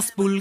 5, 10,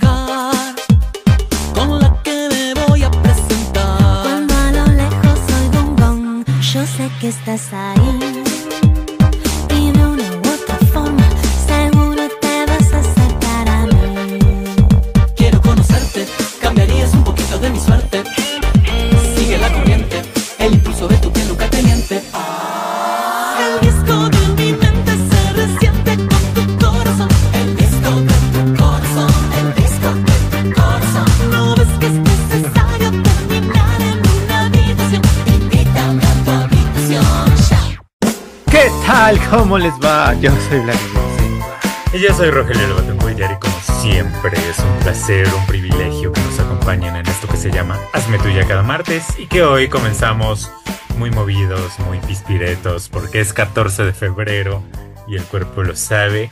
Yo soy Vladimir Silva. Y yo soy Rogelio Lobatengo y como siempre es un placer, un privilegio que nos acompañen en esto que se llama Hazme Tuya cada martes y que hoy comenzamos muy movidos, muy pispiretos porque es 14 de febrero y el cuerpo lo sabe.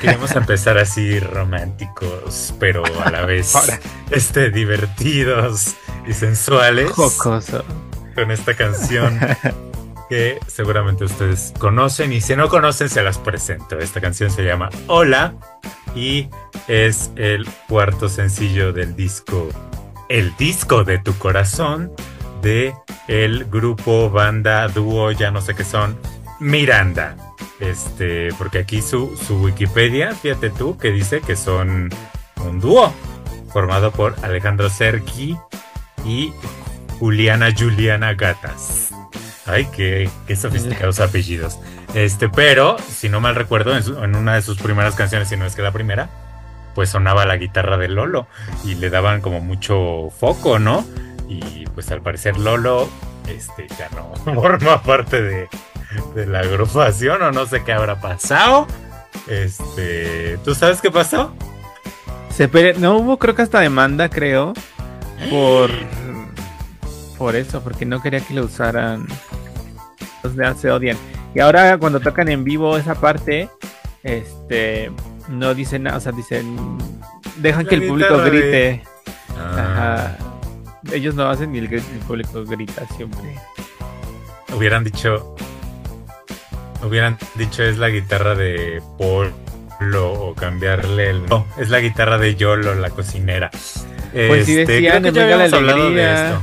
Queremos empezar así románticos, pero a la vez este, divertidos y sensuales Jocoso. con esta canción que seguramente ustedes conocen y si no conocen se las presento. Esta canción se llama Hola y es el cuarto sencillo del disco El disco de tu corazón de el grupo, banda, dúo, ya no sé qué son, Miranda. Este, porque aquí su, su Wikipedia, fíjate tú, que dice que son un dúo formado por Alejandro Sergi y Juliana Juliana Gatas. Ay, qué, qué sofisticados apellidos. Este, pero, si no mal recuerdo, en, su- en una de sus primeras canciones, si no es que la primera, pues sonaba la guitarra de Lolo y le daban como mucho foco, ¿no? Y pues al parecer Lolo, este, ya no forma parte de, de la agrupación o no sé qué habrá pasado. Este, ¿tú sabes qué pasó? Se No hubo, creo que hasta demanda, creo. Por. Por eso, porque no quería que lo usaran. Se odian. Y ahora cuando tocan en vivo esa parte, este. No dicen nada, o sea, dicen. Dejan La que el público grite. Ah, Ajá. Ellos no hacen ni el, el público grita siempre. hubieran dicho, hubieran dicho es la guitarra de Polo o cambiarle el, no, es la guitarra de Yolo, la cocinera. Pues sí Este, decían creo en que ya habíamos hablado de Alegría. esto.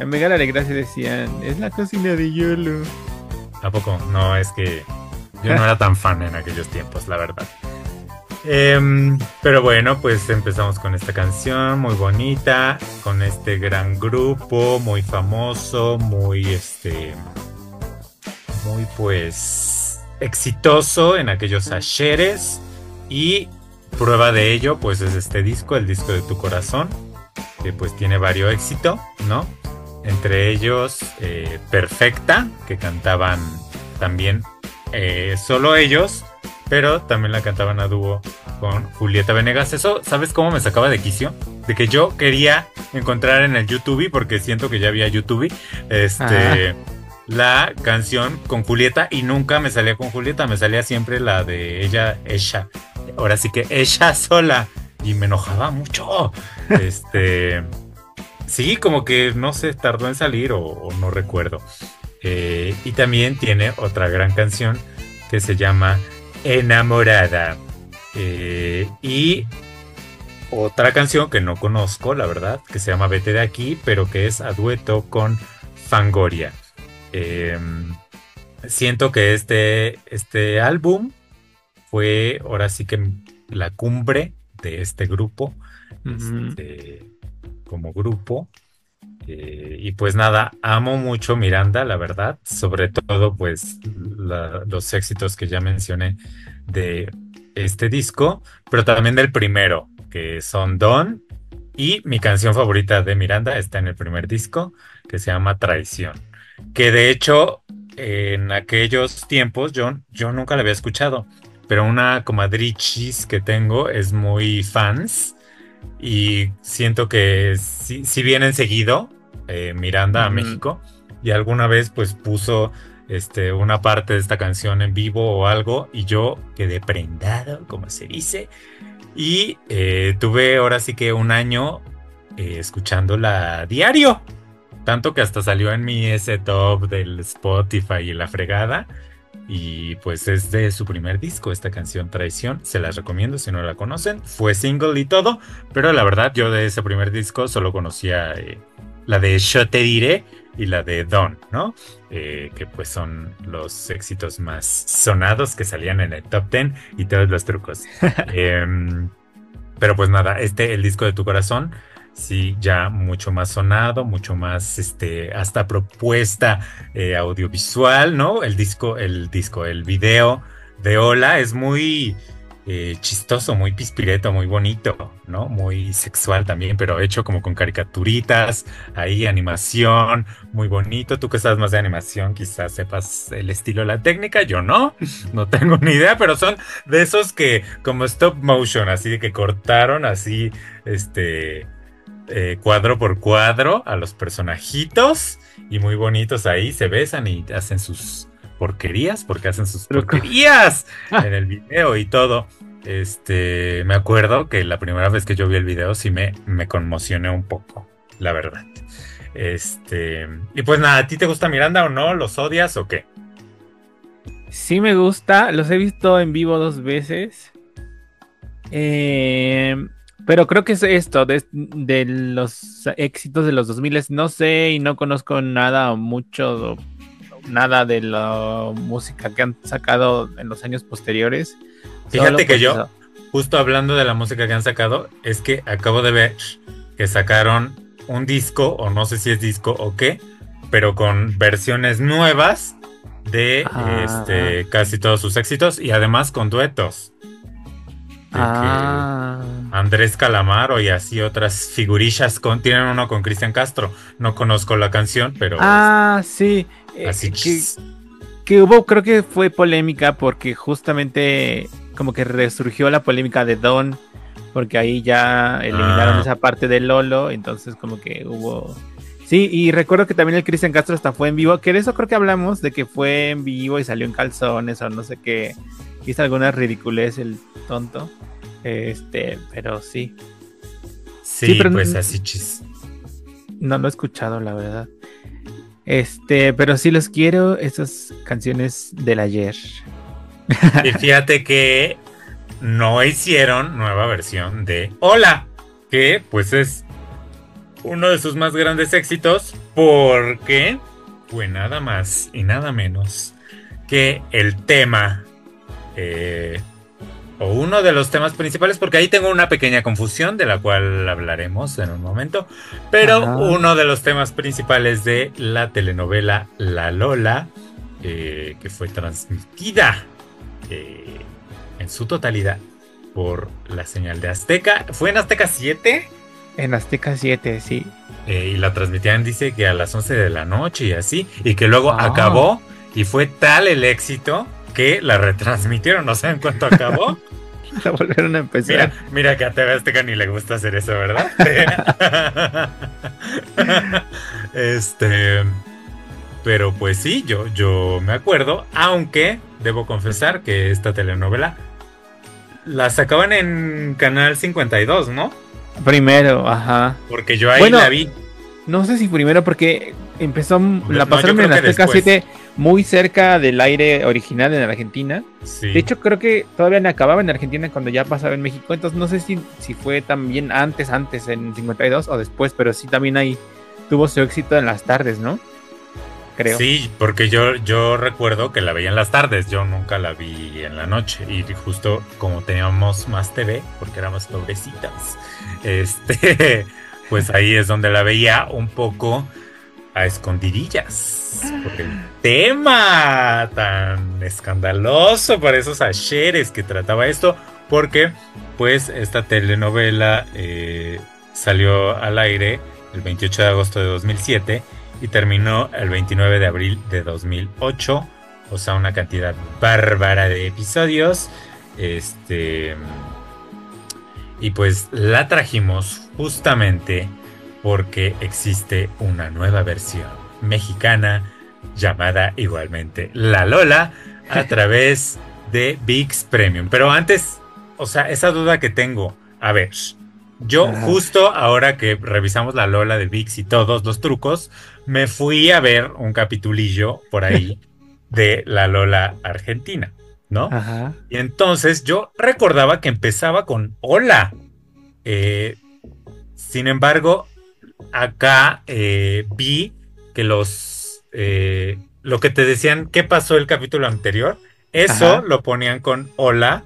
En Mega la Alegría se decían, es la cocina de Yolo. ¿A poco? No, es que yo no era tan fan en aquellos tiempos, la verdad. Em, pero bueno, pues empezamos con esta canción muy bonita, con este gran grupo, muy famoso, muy este, muy pues exitoso en aquellos ayeres y prueba de ello pues es este disco, el disco de tu corazón, que pues tiene varios éxito, ¿no? Entre ellos eh, Perfecta, que cantaban también eh, solo ellos, pero también la cantaban a dúo con Julieta Venegas. Eso, ¿sabes cómo me sacaba de quicio? De que yo quería encontrar en el YouTube, porque siento que ya había YouTube, este, la canción con Julieta y nunca me salía con Julieta, me salía siempre la de ella, ella. Ahora sí que ella sola. Y me enojaba mucho. Este. Sí, como que no se tardó en salir o, o no recuerdo. Eh, y también tiene otra gran canción que se llama Enamorada. Eh, y otra canción que no conozco, la verdad, que se llama Vete de aquí, pero que es a dueto con Fangoria. Eh, siento que este, este álbum fue ahora sí que la cumbre de este grupo este, como grupo. Eh, y pues nada, amo mucho Miranda, la verdad, sobre todo pues los éxitos que ya mencioné de este disco, pero también del primero, que son Don, y mi canción favorita de Miranda está en el primer disco, que se llama Traición, que de hecho en aquellos tiempos yo, yo nunca la había escuchado, pero una comadrichis que tengo es muy fans y siento que si, si vienen seguido eh, Miranda a. México y alguna vez pues puso este, una parte de esta canción en vivo o algo y yo quedé prendado, como se dice, y eh, tuve ahora sí que un año eh, escuchándola diario, tanto que hasta salió en mi ese top del Spotify y la fregada. Y pues es de su primer disco, esta canción Traición. Se las recomiendo si no la conocen. Fue single y todo, pero la verdad yo de ese primer disco solo conocía eh, la de Yo te diré y la de Don, ¿no? Eh, que pues son los éxitos más sonados que salían en el top 10 y todos los trucos. Em, pero pues nada, este, el disco de tu corazón, sí, ya mucho más sonado, mucho más, este, hasta propuesta eh, audiovisual, ¿no? El disco, el disco, el video de Hola es muy eh, chistoso, muy pispireto, muy bonito, ¿no? Muy sexual también, pero hecho como con caricaturitas, ahí animación, muy bonito. Tú que sabes más de animación, quizás sepas el estilo, la técnica, yo no, no tengo ni idea, pero son de esos que como stop motion, así de que cortaron así, este, eh, cuadro por cuadro a los personajitos y muy bonitos ahí, se besan y hacen sus porquerías, porque hacen sus porquerías en el video y todo. Este, me acuerdo que la primera vez que yo vi el video sí me, me conmocioné un poco, la verdad. Este, y pues nada, ¿a ti te gusta Miranda o no? ¿Los odias o qué? Sí me gusta, los he visto en vivo dos veces. Eh, pero creo que es esto, de, de, los éxitos de los 2000, no sé y no conozco nada o mucho nada de la música que han sacado en los años posteriores. Fíjate que yo, justo hablando de la música que han sacado, es que acabo de ver que sacaron un disco, o no sé si es disco o qué, pero con versiones nuevas de ah. este, casi todos sus éxitos y además con duetos. Ah. Andrés Calamaro y así otras figurillas con, tienen uno con Cristian Castro. No conozco la canción, pero. Ah, sí. Eh, así que, que hubo, creo que fue polémica porque justamente como que resurgió la polémica de Don, porque ahí ya eliminaron ah. esa parte de Lolo, entonces como que hubo... Sí, y recuerdo que también el Cristian Castro hasta fue en vivo, que de eso creo que hablamos, de que fue en vivo y salió en calzones o no sé qué, hizo alguna ridiculez el tonto, este, pero sí. Sí, pero pues así chis. No lo he escuchado, la verdad. Este, pero sí los quiero, esas canciones del ayer. Y fíjate que no hicieron nueva versión de Hola, que pues es uno de sus más grandes éxitos porque fue nada más y nada menos que el tema eh, o uno de los temas principales, porque ahí tengo una pequeña confusión de la cual hablaremos en un momento, pero uno de los temas principales de la telenovela La Lola, eh, que fue transmitida eh, en su totalidad por la señal de Azteca, ¿fue en Azteca 7? En Azteca 7, sí. Eh, y la transmitían, dice que a las 11 de la noche y así, y que luego ah. acabó y fue tal el éxito que la retransmitieron, no sé en cuánto acabó. la volvieron a empezar. Mira, que a TV Azteca ni le gusta hacer eso, ¿verdad? este. Pero pues sí, yo, yo me acuerdo, aunque debo confesar que esta telenovela la sacaban en Canal 52, ¿no? Primero, ajá. Porque yo ahí la vi. No sé si primero, porque empezó, la pasaron en Azteca 7 muy cerca del aire original en Argentina. De hecho, creo que todavía no acababa en Argentina cuando ya pasaba en México. Entonces, no sé si, si fue también antes, antes en 52 o después, pero sí también ahí tuvo su éxito en las tardes, ¿no? Creo. Sí, porque yo, yo recuerdo que la veía en las tardes, yo nunca la vi en la noche. Y justo como teníamos más TV, porque éramos pobrecitas, este, pues ahí es donde la veía un poco a escondidillas. Por el tema tan escandaloso para esos ayeres que trataba esto, porque pues esta telenovela eh, salió al aire el 28 de agosto de 2007 y terminó el 29 de abril de 2008, o sea, una cantidad bárbara de episodios. Este y pues la trajimos justamente porque existe una nueva versión mexicana llamada igualmente La Lola a través de VIX Premium. Pero antes, o sea, esa duda que tengo, a ver, yo justo ahora que revisamos La Lola de VIX y todos los trucos, me fui a ver un capitulillo por ahí de la Lola Argentina, ¿no? Ajá. Y entonces yo recordaba que empezaba con hola. Eh, sin embargo, acá eh, vi que los eh, lo que te decían qué pasó el capítulo anterior, eso Ajá. lo ponían con hola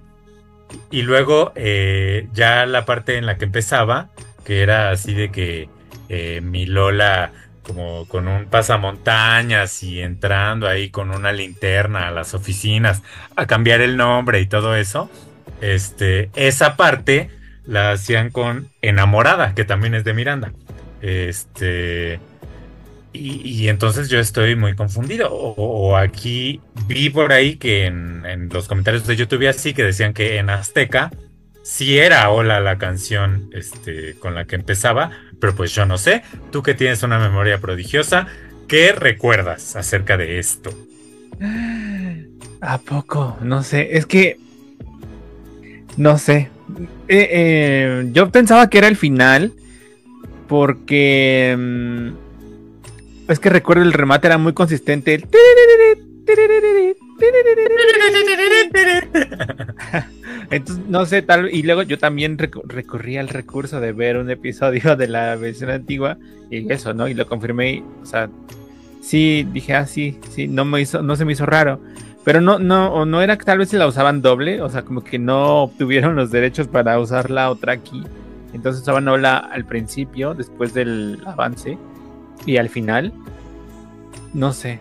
y luego eh, ya la parte en la que empezaba, que era así de que eh, mi Lola como con un pasamontañas y entrando ahí con una linterna a las oficinas a cambiar el nombre y todo eso, este, esa parte la hacían con Enamorada, que también es de Miranda. Este, y, y entonces yo estoy muy confundido. O, aquí vi por ahí que en, en los comentarios de YouTube así que decían que en Azteca sí era Hola la canción este, con la que empezaba, pero pues yo no sé. Tú que tienes una memoria prodigiosa, ¿qué recuerdas acerca de esto? ¿A poco? No sé. Es que. No sé. Eh, eh, yo pensaba que era el final. Porque. mm, es que recuerdo el remate era muy consistente. Entonces, no sé, tal. Y luego yo también recu- recurrí al recurso de ver un episodio de la versión antigua. Y eso, ¿no? Y lo confirmé. O sea, sí, dije, ah, sí, sí, no me hizo, no se me hizo raro. Pero no, no, o no era que tal vez se la usaban doble, o sea, como que no obtuvieron los derechos para usar la otra aquí. Entonces usaban Ola al principio, después del avance, y al final. No sé.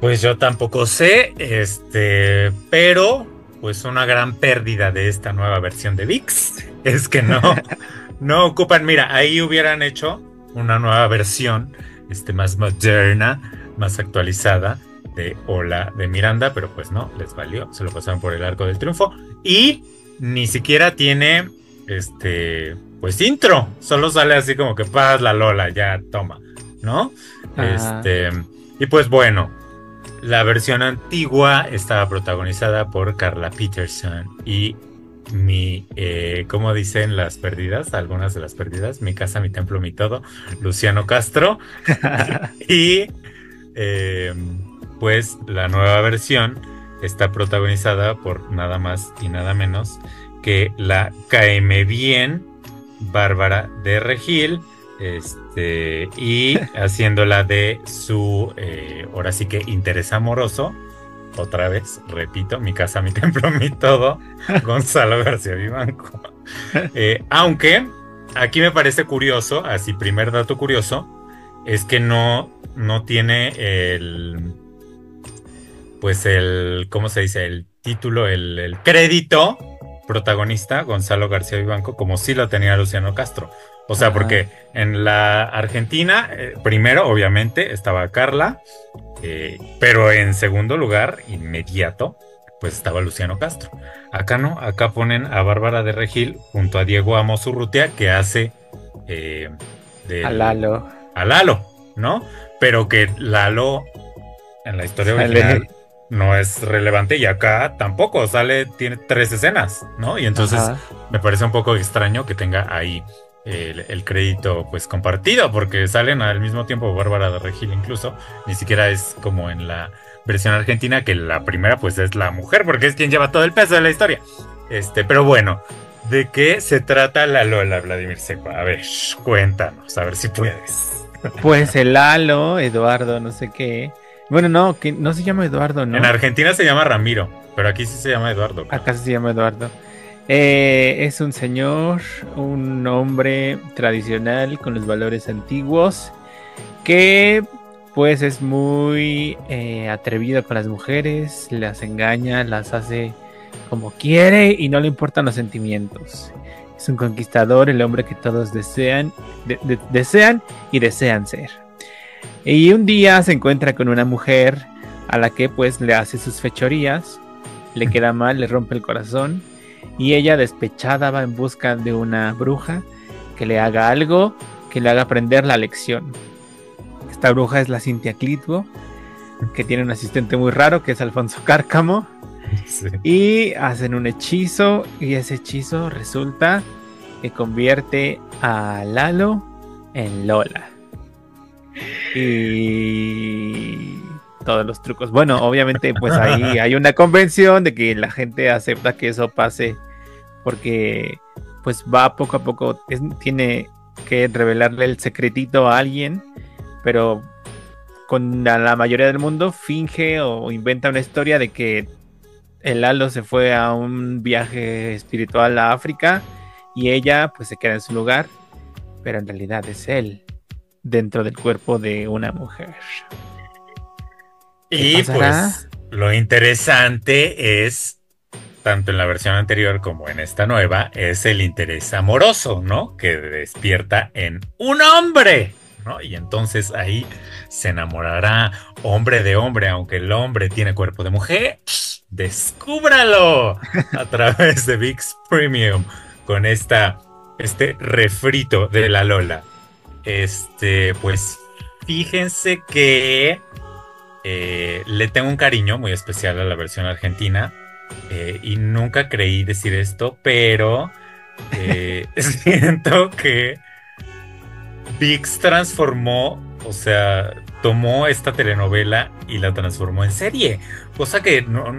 Pues yo tampoco sé, este, pero pues una gran pérdida de esta nueva versión de VIX es que no, no ocupan, mira, ahí hubieran hecho una nueva versión, este, más moderna, más actualizada de Hola de Miranda, pero pues no, les valió, se lo pasaron por el arco del triunfo y ni siquiera tiene, este, pues intro, solo sale así como que paz la Lola, ya toma, ¿no? Ajá. Este, y pues bueno, la versión antigua estaba protagonizada por Carla Peterson y mi, eh, ¿cómo dicen las perdidas? Algunas de las perdidas, mi casa, mi templo, mi todo, Luciano Castro. y eh, pues la nueva versión está protagonizada por nada más y nada menos que la KM Bien, Bárbara de Regil, este, y haciéndola de su, eh, ahora sí que interés amoroso, otra vez, repito, mi casa, mi templo, mi todo, Gonzalo García Vivanco. Eh, aunque aquí me parece curioso, así primer dato curioso, es que no, no tiene el, pues el, ¿cómo se dice? El título, el, el crédito protagonista, Gonzalo García Vivanco, como sí lo tenía Luciano Castro. O sea, Ajá. porque en la Argentina, eh, primero, obviamente, estaba Carla, eh, pero en segundo lugar, inmediato, pues estaba Luciano Castro. Acá no, acá ponen a Bárbara de Regil junto a Diego Amos Urrutia, que hace eh, del- A Lalo. a Lalo, ¿no? Pero que Lalo en la historia Sale. No es relevante y acá tampoco sale, tiene tres escenas, ¿no? Y entonces Ajá. me parece un poco extraño que tenga ahí el, el crédito pues compartido, porque salen al mismo tiempo Bárbara de Regil incluso, ni siquiera es como en la versión argentina, que la primera pues es la mujer, porque es quien lleva todo el peso de la historia. Este, pero bueno, ¿de qué se trata la Lola, Vladimir Seco? A ver, cuéntanos, a ver si puedes. Pues el Lalo, Eduardo, no sé qué. Bueno, no, que no se llama Eduardo, ¿no? En Argentina se llama Ramiro, pero aquí sí se llama Eduardo. Acá se llama Eduardo. Eh, es un señor, un hombre tradicional con los valores antiguos que pues es muy eh, atrevido con las mujeres, las engaña, las hace como quiere y no le importan los sentimientos. Es un conquistador, el hombre que todos desean, de- de- desean y desean ser. Y un día se encuentra con una mujer a la que pues le hace sus fechorías, le queda mal, le rompe el corazón y ella despechada va en busca de una bruja que le haga algo, que le haga aprender la lección. Esta bruja es la Cintia Clitbo, que tiene un asistente muy raro que es Alfonso Cárcamo Sí. y hacen un hechizo y ese hechizo resulta que convierte a Lalo en Lola. Y todos los trucos. Bueno, obviamente, pues ahí hay una convención de que la gente acepta que eso pase porque pues va poco a poco, es- tiene que revelarle el secretito a alguien, pero con la, la mayoría del mundo finge o inventa una historia de que el Lalo se fue a un viaje espiritual a África y ella pues se queda en su lugar, pero en realidad es él dentro del cuerpo de una mujer. Y pues lo interesante es, tanto en la versión anterior como en esta nueva, es el interés amoroso, ¿no? Que despierta en un hombre, ¿no? Y entonces ahí se enamorará hombre de hombre, aunque el hombre tiene cuerpo de mujer. Descúbralo a través de VIX Premium con esta, este refrito de la Lola. Este, pues fíjense que eh, le tengo un cariño muy especial a la versión argentina eh, y nunca creí decir esto, pero eh, siento que VIX transformó, o sea, tomó esta telenovela y la transformó en serie, cosa que no,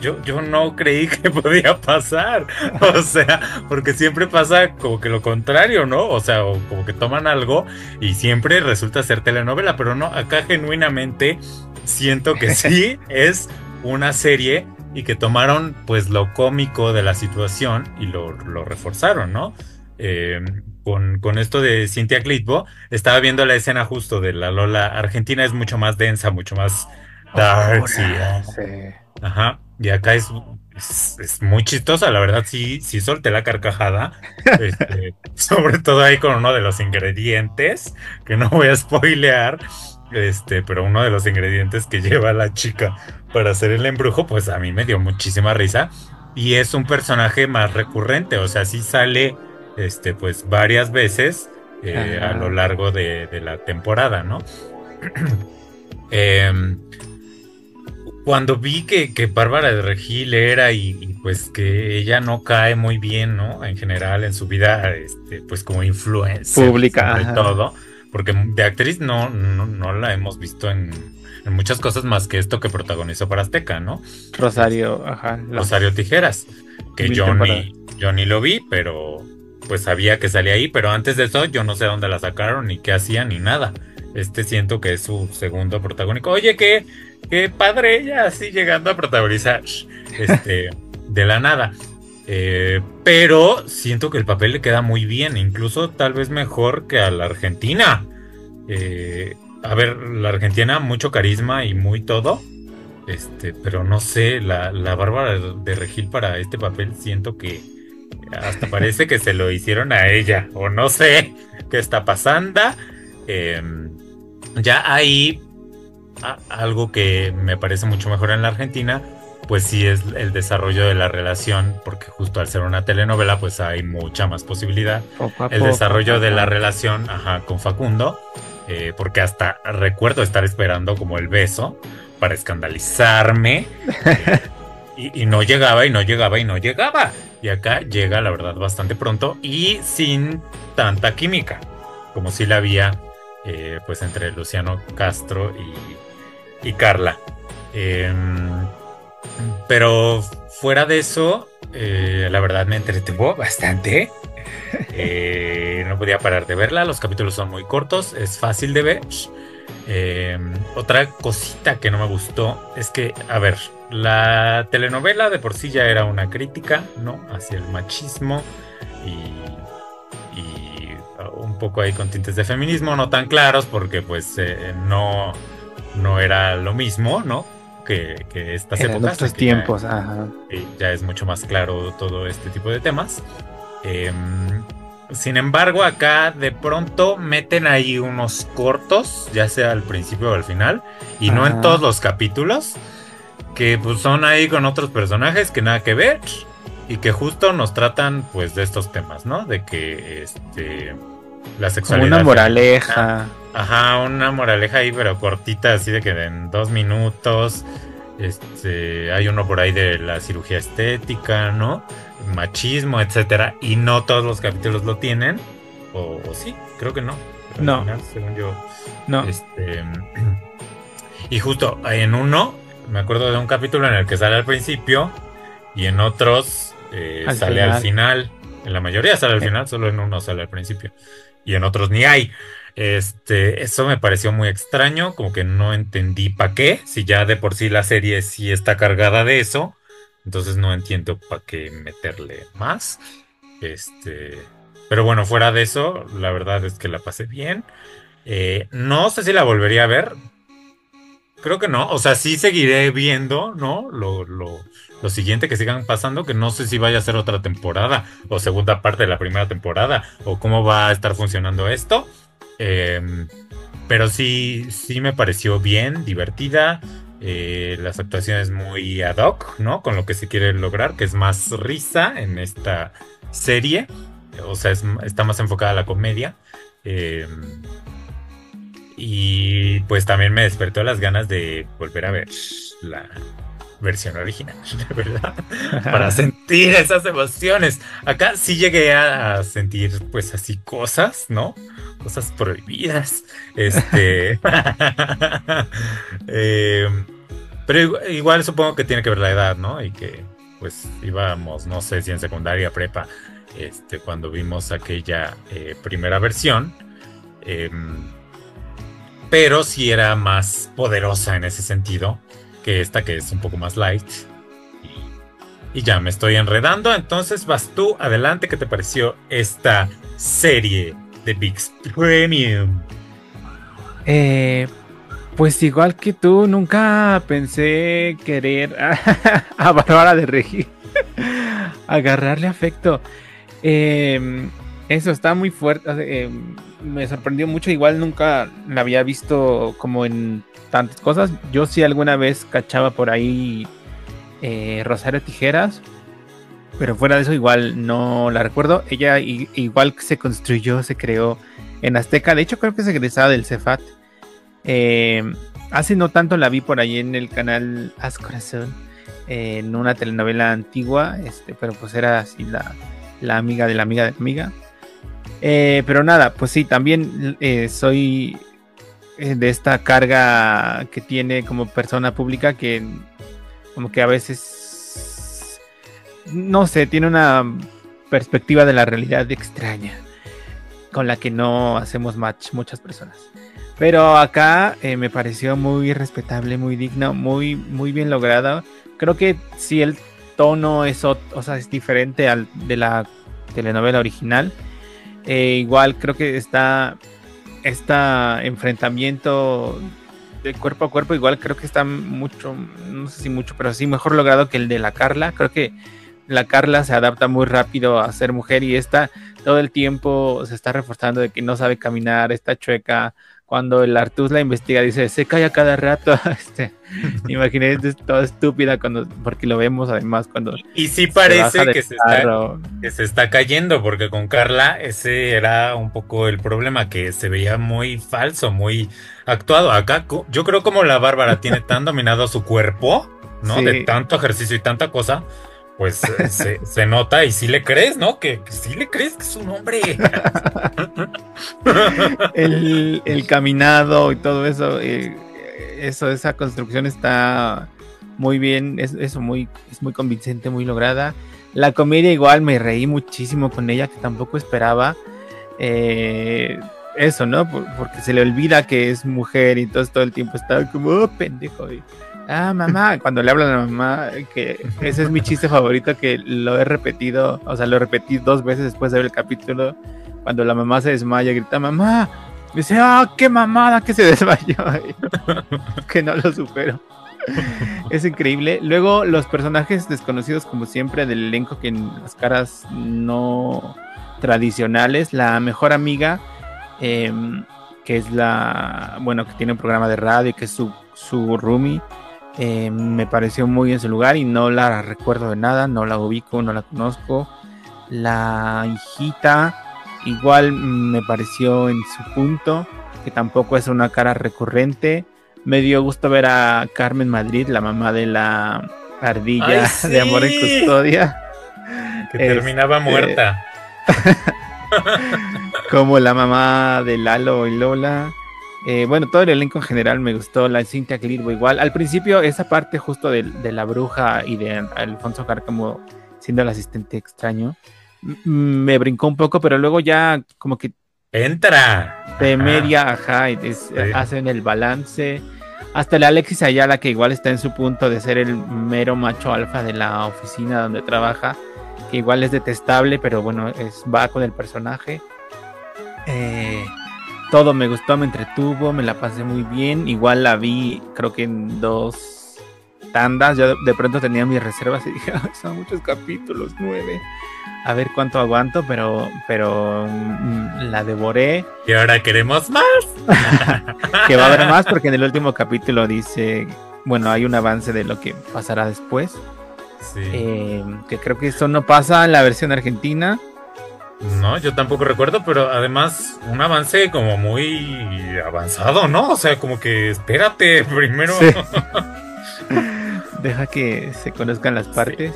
yo, yo no creí que podía pasar, o sea, porque siempre pasa como que lo contrario, ¿no? O sea, o como que toman algo y siempre resulta ser telenovela, pero no, acá genuinamente siento que sí es una serie y que tomaron pues lo cómico de la situación y lo, lo reforzaron, ¿no? Eh, con, con, esto de Cintia Clitbo, estaba viendo la escena justo de la Lola Argentina, es mucho más densa, mucho más dark. Sí. sí. Ajá, y acá es, es, es, muy chistosa, la verdad, sí, sí solté la carcajada, este, sobre todo ahí con uno de los ingredientes, que no voy a spoilear, este, pero uno de los ingredientes que lleva la chica para hacer el embrujo, pues a mí me dio muchísima risa. Y es un personaje más recurrente, o sea, sí sale, este, pues varias veces eh, a lo largo de, de, la temporada, ¿no? eh, cuando vi que, que Bárbara de Regil era y, y, pues que ella no cae muy bien, ¿no? En general en su vida, este, pues como influencia pública, sobre todo, porque de actriz no, no, no la hemos visto en, en, muchas cosas más que esto que protagonizó para Azteca, ¿no? Rosario, ajá. Rosario Tijeras, que yo ni, yo ni lo vi, pero pues sabía que salía ahí, pero antes de eso yo no sé dónde la sacaron, ni qué hacía, ni nada. Este siento que es su segundo protagónico. Oye, qué, qué padre ella así llegando a protagonizar este, de la nada. Eh, pero siento que el papel le queda muy bien, incluso tal vez mejor que a la Argentina. Eh, a ver, la Argentina, mucho carisma y muy todo. Este, pero no sé, la, la Bárbara de Regil para este papel siento que hasta parece que se lo hicieron a ella, o no sé qué está pasando. Eh, ya ahí a, algo que me parece mucho mejor en la Argentina, pues sí es el desarrollo de la relación, porque justo al ser una telenovela, pues hay mucha más posibilidad. Poco el desarrollo de la relación ajá, con Facundo, eh, porque hasta recuerdo estar esperando como el beso para escandalizarme. y, y no llegaba, y no llegaba, y no llegaba. Y acá llega, la verdad, bastante pronto y sin tanta química, como si la había, eh, pues, entre Luciano Castro y, y Carla. Eh, pero fuera de eso, eh, la verdad me entretuvo bastante. Eh, no podía parar de verla, los capítulos son muy cortos, es fácil de ver. Eh, otra cosita que no me gustó es que, a ver, la telenovela de por sí ya era una crítica, ¿no? Hacia el machismo y, y un poco ahí con tintes de feminismo, no tan claros porque pues eh, no, no era lo mismo, ¿no? Que, que estas En épocas. nuestros que ya- tiempos, ajá. Ya es mucho más claro todo este tipo de temas. Eh, sin embargo, acá de pronto meten ahí unos cortos, ya sea al principio o al final, y no en todos los capítulos, que pues son ahí con otros personajes que nada que ver y que justo nos tratan pues de estos temas, ¿no? De que este la sexualidad una moraleja. Ajá, una moraleja ahí, pero cortita, así de que en dos minutos. Este, hay uno por ahí de la cirugía estética, ¿no? Machismo, etcétera. Y no todos los capítulos lo tienen. O, o sí, creo que no. Pero No. final, según yo. No. Este. Y justo en uno, me acuerdo de un capítulo en el que sale al principio y en otros eh, Al sale final. al final. En la mayoría sale al Sí. final, solo en uno sale al principio. Y en otros ni hay. Este, eso me pareció muy extraño, como que no entendí para qué, si ya de por sí la serie sí está cargada de eso, entonces no entiendo para qué meterle más. Este, pero bueno, fuera de eso, la verdad es que la pasé bien. Eh, no sé si la volvería a ver. Creo que no. O sea, sí seguiré viendo, ¿no? Lo, lo, lo siguiente que sigan pasando, que no sé si vaya a ser otra temporada o segunda parte de la primera temporada o cómo va a estar funcionando esto. Eh, pero sí, sí me pareció bien, divertida. eh, las actuaciones muy ad hoc, ¿no? Con lo que se quiere lograr, que es más risa en esta serie. O sea, es- está más enfocada a la comedia. Eh, y pues también me despertó las ganas de volver a ver la versión original, de verdad, para sentir esas emociones. Acá sí llegué a, sentir pues así cosas, ¿no? Cosas prohibidas. Este... eh, pero igual, igual supongo que tiene que ver la edad, ¿no? Y que pues íbamos, no sé si en secundaria, prepa, este, cuando vimos aquella eh, primera versión. em, pero sí era más poderosa en ese sentido que esta que es un poco más light. Y, ya me estoy enredando, entonces vas tú adelante, ¿qué te pareció esta serie de VIX Premium? Eh, pues igual que tú, nunca pensé querer a, a Bárbara de Regil agarrarle afecto. Eh, eso está muy fuerte. eh, me sorprendió mucho. Igual nunca la había visto como en tantas cosas. Yo sí alguna vez cachaba por ahí eh, Rosario Tijeras. Pero fuera de eso, igual no la recuerdo. Ella igual se construyó, se creó en Azteca. De hecho, creo que es egresada del Cefat. Eh, hace no tanto la vi por ahí en el canal Haz Corazón, en una telenovela antigua, este, pero pues era así la amiga de la amiga de la amiga. Eh, pero nada, pues sí, también eh, soy eh, de esta carga que tiene como persona pública que como que a veces, no sé, tiene una perspectiva de la realidad extraña con la que no hacemos match muchas personas. Pero acá eh, me pareció muy respetable, muy digno, muy, muy bien logrado. Creo que si el tono es, o sea, es diferente al de la telenovela original. Eh, igual creo que está este enfrentamiento de cuerpo a cuerpo, igual creo que está mucho, no sé si mucho, pero sí mejor logrado que el de la Carla. Creo que la Carla se adapta muy rápido a ser mujer y esta todo el tiempo se está reforzando de que no sabe caminar, está chueca. Cuando el Artus la investiga, dice, se cae a cada rato. Este, imagínate, es toda estúpida cuando, porque lo vemos además cuando Y sí se parece del que se, está, que se está cayendo, porque con Carla ese era un poco el problema, que se veía muy falso, muy actuado. Acá yo creo como la Bárbara tiene tan dominado su cuerpo, ¿no? Sí. De tanto ejercicio y tanta cosa, pues se, nota y sí le crees, ¿no? Que, que sí le crees que es un hombre. el, caminado y todo eso, eh, eso, esa construcción está muy bien, es, eso muy, es muy convincente, muy lograda. La comedia igual me reí muchísimo con ella, que tampoco esperaba. Eh, eso, ¿no? Por- porque se le olvida que es mujer y todo el tiempo está como, oh, pendejo. Ah, mamá, cuando le hablan a la mamá, que ese es mi chiste favorito, que lo he repetido, o sea, lo repetí dos veces después de ver el capítulo, cuando la mamá se desmaya, grita, mamá, y dice, ah, qué mamada que se desmayó, que no lo supero. Es increíble. Luego los personajes desconocidos, como siempre, del elenco que en las caras no tradicionales. La mejor amiga, em, que es la, bueno, que tiene un programa de radio, que es su, su roomie, em, me pareció muy en su lugar y no la recuerdo de nada, no la ubico, no la conozco. La hijita, igual me pareció en su punto, que tampoco es una cara recurrente. Me dio gusto ver a Carmen Madrid, la mamá de la ardilla ¡Ay, de amor en custodia. Que Este, terminaba muerta. como la mamá de Lalo y Lola. Eh, bueno, todo el elenco en general me gustó, la Cintia Clitbo igual. Al principio, esa parte justo de, de la bruja y de Alfonso Cárcamo siendo el asistente extraño, me brincó un poco, pero luego ya como que... Entra. De media, ajá, hacen el balance. Hasta el Alexis Ayala, que igual está en su punto de ser el mero macho alfa de la oficina donde trabaja, que igual es detestable, pero bueno, es, va con el personaje. Eh, todo me gustó, me entretuvo, me la pasé muy bien. Igual la vi, creo que en dos tandas. Yo de, pronto tenía mis reservas y dije, son muchos capítulos, nueve. A ver cuánto aguanto, pero, pero mm, la devoré. Y ahora queremos más. que va a haber más porque en el último capítulo dice, bueno, hay un avance de lo que pasará después. Sí. Eh, que creo que eso no pasa en la versión argentina. No, yo tampoco recuerdo, pero además un avance como muy avanzado, ¿no? O sea, como que espérate primero. Deja que se conozcan las partes.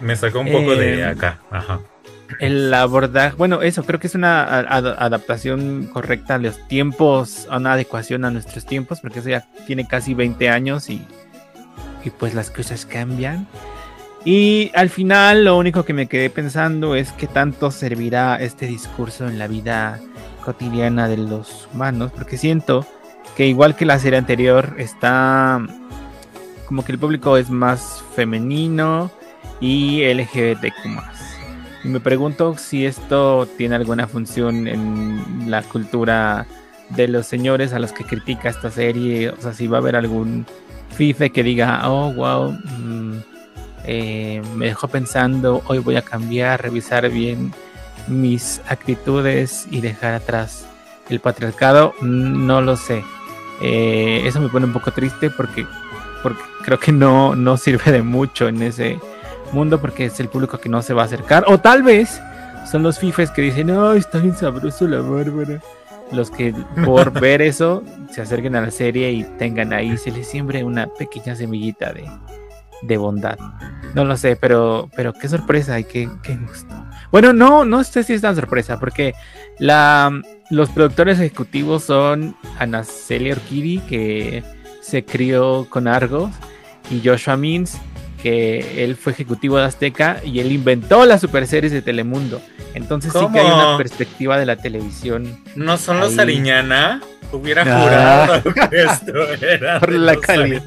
Me sacó un poco de eh, acá, ajá. El abordaje, bueno, eso creo que es una adaptación correcta a los tiempos, a una adecuación a nuestros tiempos, porque eso ya tiene casi 20 años y, y pues las cosas cambian. Y al final lo único que me quedé pensando es qué tanto servirá este discurso en la vida cotidiana de los humanos, porque siento que igual que la serie anterior está como que el público es más femenino y LGBTQ más. Y me pregunto si esto tiene alguna función en la cultura de los señores a los que critica esta serie, o sea, si va a haber algún FIFE que diga, oh, wow, mm, eh, me dejó pensando, hoy voy a cambiar, revisar bien mis actitudes y dejar atrás el patriarcado, no lo sé. Eh, eso me pone un poco triste porque, porque creo que no, no sirve de mucho en ese mundo porque es el público que no se va a acercar. O tal vez son los fifes que dicen, no, está bien sabroso la bárbara. Los que por ver eso se acerquen a la serie y tengan ahí, se les siembre una pequeña semillita de, de bondad. No lo sé, pero, pero qué sorpresa y qué, qué gusto. Bueno, no, no sé si es tan sorpresa, porque la, los productores ejecutivos son Ana Celia Orquidi, que se crió con Argos, y Joshua Means, que él fue ejecutivo de Azteca y él inventó las super series de Telemundo. Entonces sí que hay una perspectiva de la televisión. ¿No son los Ariñana? Hubiera ah. jurado que esto era por la calidad.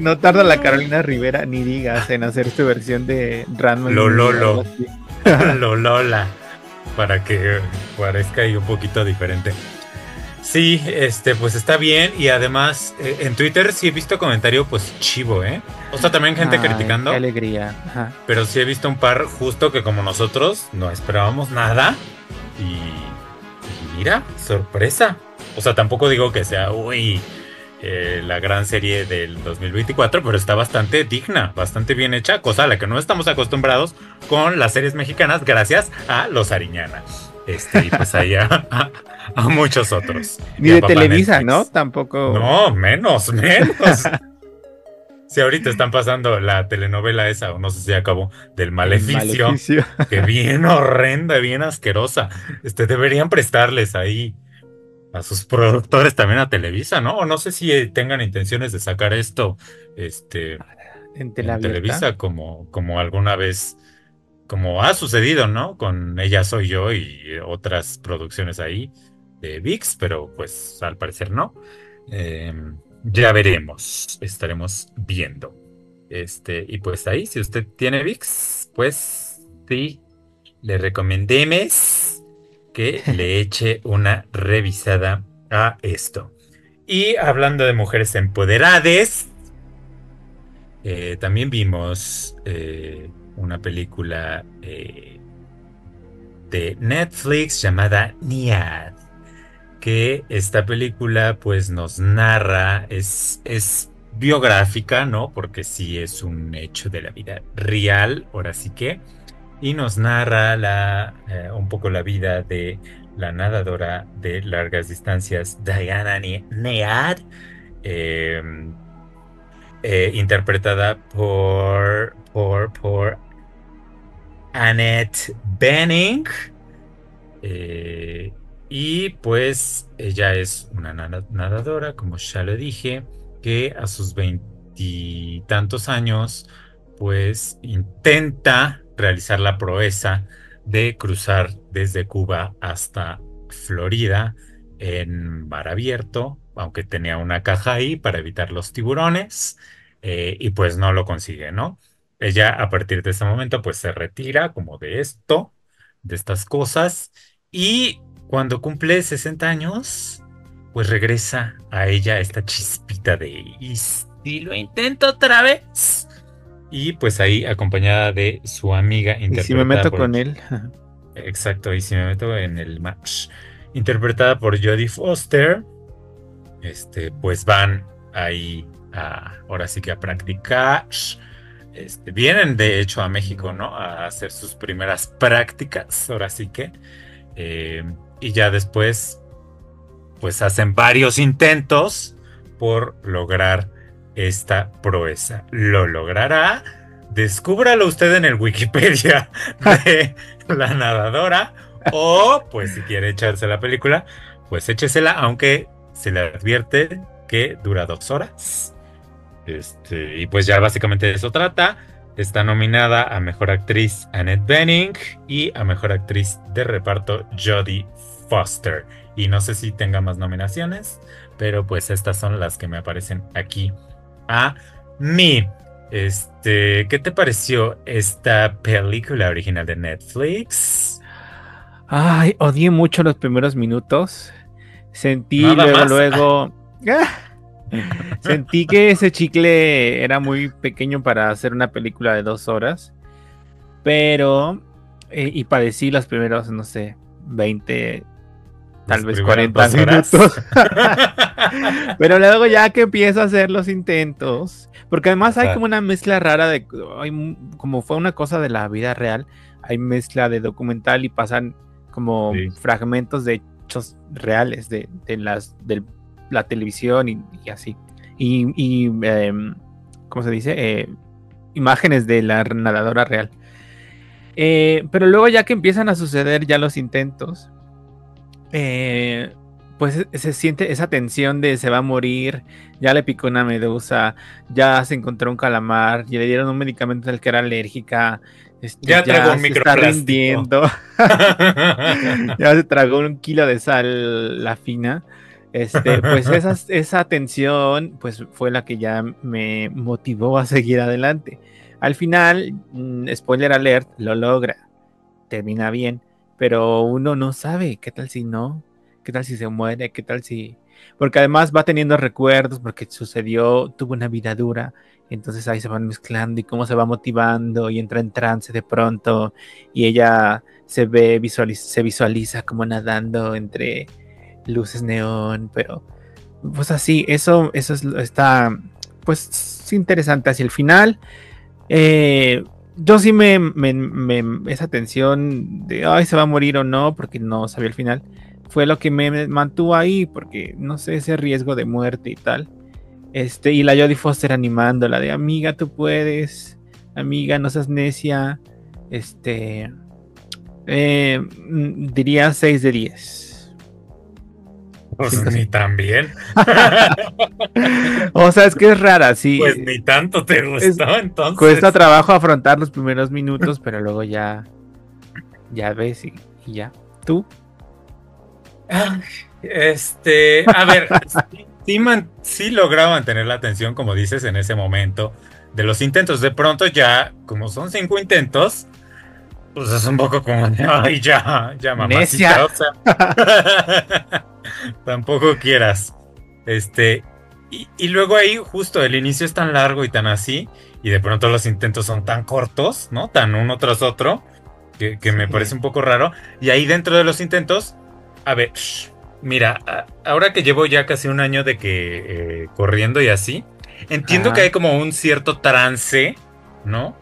No tarda la Carolina Rivera ni digas en hacer su versión de Ranma. Lololo. Lolola. Para que parezca ahí un poquito diferente. Sí, este, pues está bien. Y además, eh, en Twitter sí he visto comentario, pues chivo, ¿eh? O sea, también gente criticando. Qué alegría. Pero sí he visto un par justo que como nosotros no esperábamos nada. y mira, sorpresa. O sea, tampoco digo que sea, uy, eh, la gran serie del 2024, pero está bastante digna, bastante bien hecha, cosa a la que no estamos acostumbrados con las series mexicanas gracias a los Ariñana. Este, y pues ahí a, muchos otros. Ni de Televisa, ¿no? Tampoco. No, menos, menos. Si ahorita están pasando la telenovela esa, o no sé si acabó, del maleficio, que bien horrenda, bien asquerosa. Este, deberían prestarles ahí a sus productores también a Televisa, ¿no? O no sé si tengan intenciones de sacar esto este, en, Televisa como, como alguna vez, como ha sucedido, ¿no? Con Ella Soy Yo y otras producciones ahí de VIX, pero pues al parecer no. Em, ya veremos, estaremos viendo. Este, y pues ahí, si usted tiene VIX, pues sí, le recomendemos que le eche una revisada a esto. Y hablando de mujeres empoderadas, eh, también vimos eh, una película eh, de Netflix llamada Niad. Que esta película pues nos narra, es, es biográfica, ¿no? Porque sí es un hecho de la vida real, ahora sí que y nos narra la, eh, un poco la vida de la nadadora de largas distancias Diana Nead, em, eh, interpretada por, por, por Annette Benning. Eh, y pues ella es una nadadora, como ya lo dije, que a sus veintitantos años pues intenta realizar la proeza de cruzar desde Cuba hasta Florida en mar abierto, aunque tenía una caja ahí para evitar los tiburones, eh, y pues no lo consigue, ¿no? Ella a partir de ese momento pues se retira como de esto, de estas cosas, y cuando cumple 60 años, pues regresa a ella esta chispita de y lo intento otra vez. Y pues ahí acompañada de su amiga interpretada. Y si me meto con él. Exacto, y si me meto en el match. Interpretada por Jodie Foster. Este, pues van ahí a, ahora sí que a practicar. Este, vienen de hecho a México, ¿no? A hacer sus primeras prácticas, ahora sí que. Eh, y ya después, pues hacen varios intentos por lograr esta proeza. ¿Lo logrará? Descúbralo usted en el Wikipedia de la nadadora. O, pues, si quiere echarse la película, pues échesela, aunque se le advierte que dura dos horas. Este, y pues ya básicamente de eso trata. Está nominada a Mejor Actriz Annette Bening y a Mejor Actriz de Reparto Jodie Foster. Y no sé si tenga más nominaciones, pero pues estas son las que me aparecen aquí a mí. Este, ¿qué te pareció esta película original de Netflix? Ay, odié mucho los primeros minutos. Sentí luego, luego. Sentí que ese chicle era muy pequeño para hacer una película de dos horas. Pero. Eh, y padecí los primeros, no sé, 20, tal vez 40 minutos. Pero luego ya que empieza a hacer los intentos, porque además hay como una mezcla rara de, como fue una cosa de la vida real, hay mezcla de documental y pasan como fragmentos de hechos reales de, las, de la televisión y, así. Y, em, ¿cómo se dice? Eh, imágenes de la nadadora real. Eh, pero luego ya que empiezan a suceder ya los intentos, eh, pues se siente esa tensión de se va a morir, ya le picó una medusa, ya se encontró un calamar, y le dieron un medicamento al que era alérgica, este, ya, ya se está rindiendo, ya se tragó un kilo de sal la fina. Este, pues esa, esa tensión pues fue la que ya me motivó a seguir adelante. Al final, mm, spoiler alert, lo logra, termina bien pero uno no sabe qué tal si no, qué tal si se muere, qué tal si... Porque además va teniendo recuerdos, porque sucedió, tuvo una vida dura, entonces ahí se van mezclando y cómo se va motivando y entra en trance de pronto y ella se ve, se visualiza como nadando entre luces neón, pero pues así, eso, eso está pues interesante hacia el final. Eh, yo sí me, esa tensión de ay se va a morir o no porque no sabía el final fue lo que me mantuvo ahí porque no sé ese riesgo de muerte y tal. Este y la Jodie Foster animándola de amiga tú puedes amiga no seas necia este eh, diría 6 de 10 pues ni tan bien. o sea, es que es rara, sí. Pues ni tanto te gustó entonces. Cuesta trabajo afrontar los primeros minutos, pero luego ya. Ya ves y, ya. ¿Tú? Este. A ver, sí, sí lograba mantener la atención, como dices, en ese momento de los intentos. De pronto ya, como son cinco intentos, pues es un poco como, ay, ya, ya mamacita, o sea, tampoco quieras. Este, y, luego ahí justo el inicio es tan largo y tan así, y de pronto los intentos son tan cortos, ¿no? Tan uno tras otro, que, me parece un poco raro. Y ahí dentro de los intentos, a ver, mira, ahora que llevo ya casi un año de que eh, corriendo y así, entiendo que hay como un cierto trance, ¿no?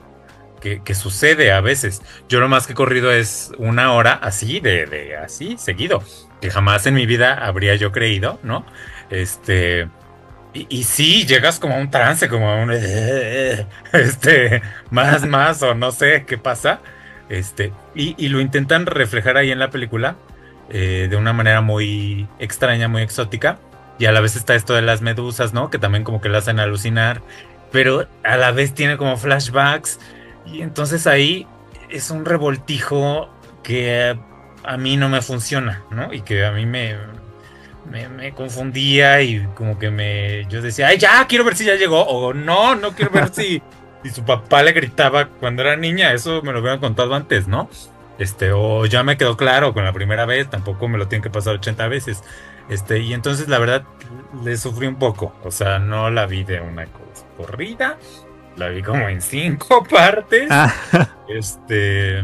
que, sucede a veces. Yo lo más que he corrido es una hora así, de, de, así, seguido. Que jamás en mi vida habría yo creído, ¿no? Este. Y, y sí, llegas como a un trance, como a un. Este. Más, más, o no sé qué pasa. Este. Y, y lo intentan reflejar ahí en la película. eh, de una manera muy extraña, muy exótica. Y a la vez está esto de las medusas, ¿no? Que también como que la hacen alucinar. Pero a la vez tiene como flashbacks. Y entonces ahí es un revoltijo que a mí no me funciona, ¿no? Y que a mí me, me, confundía y como que me... Yo decía, ay, ya, quiero ver si ya llegó. O no, no quiero ver si, si su papá le gritaba cuando era niña. Eso me lo hubieran contado antes, ¿no? Este, o ya me quedó claro con la primera vez, tampoco me lo tienen que pasar 80 veces. Este, y entonces la verdad le sufrí un poco. O sea, no la vi de una corrida. La vi como en cinco partes. Ah. Este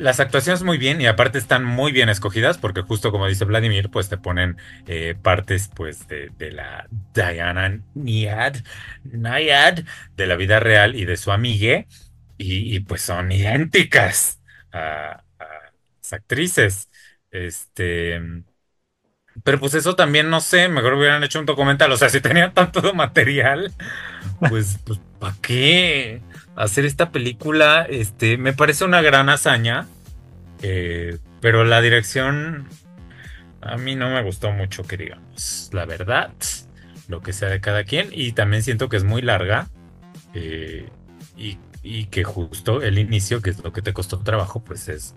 las actuaciones muy bien y aparte están muy bien escogidas porque justo como dice Vladimir, pues te ponen eh, partes pues de, la Diana Niad, Nayad de la vida real y de su amigue y, pues son idénticas a, las actrices. Este, pero pues eso también no sé, mejor hubieran hecho un documental, o sea, si tenían tanto material, pues, pues ¿para qué? Hacer esta película, este, me parece una gran hazaña, eh, pero la dirección a mí no me gustó mucho, que digamos, la verdad, lo que sea de cada quien, y también siento que es muy larga, eh, y, y, que justo el inicio, que es lo que te costó trabajo, pues es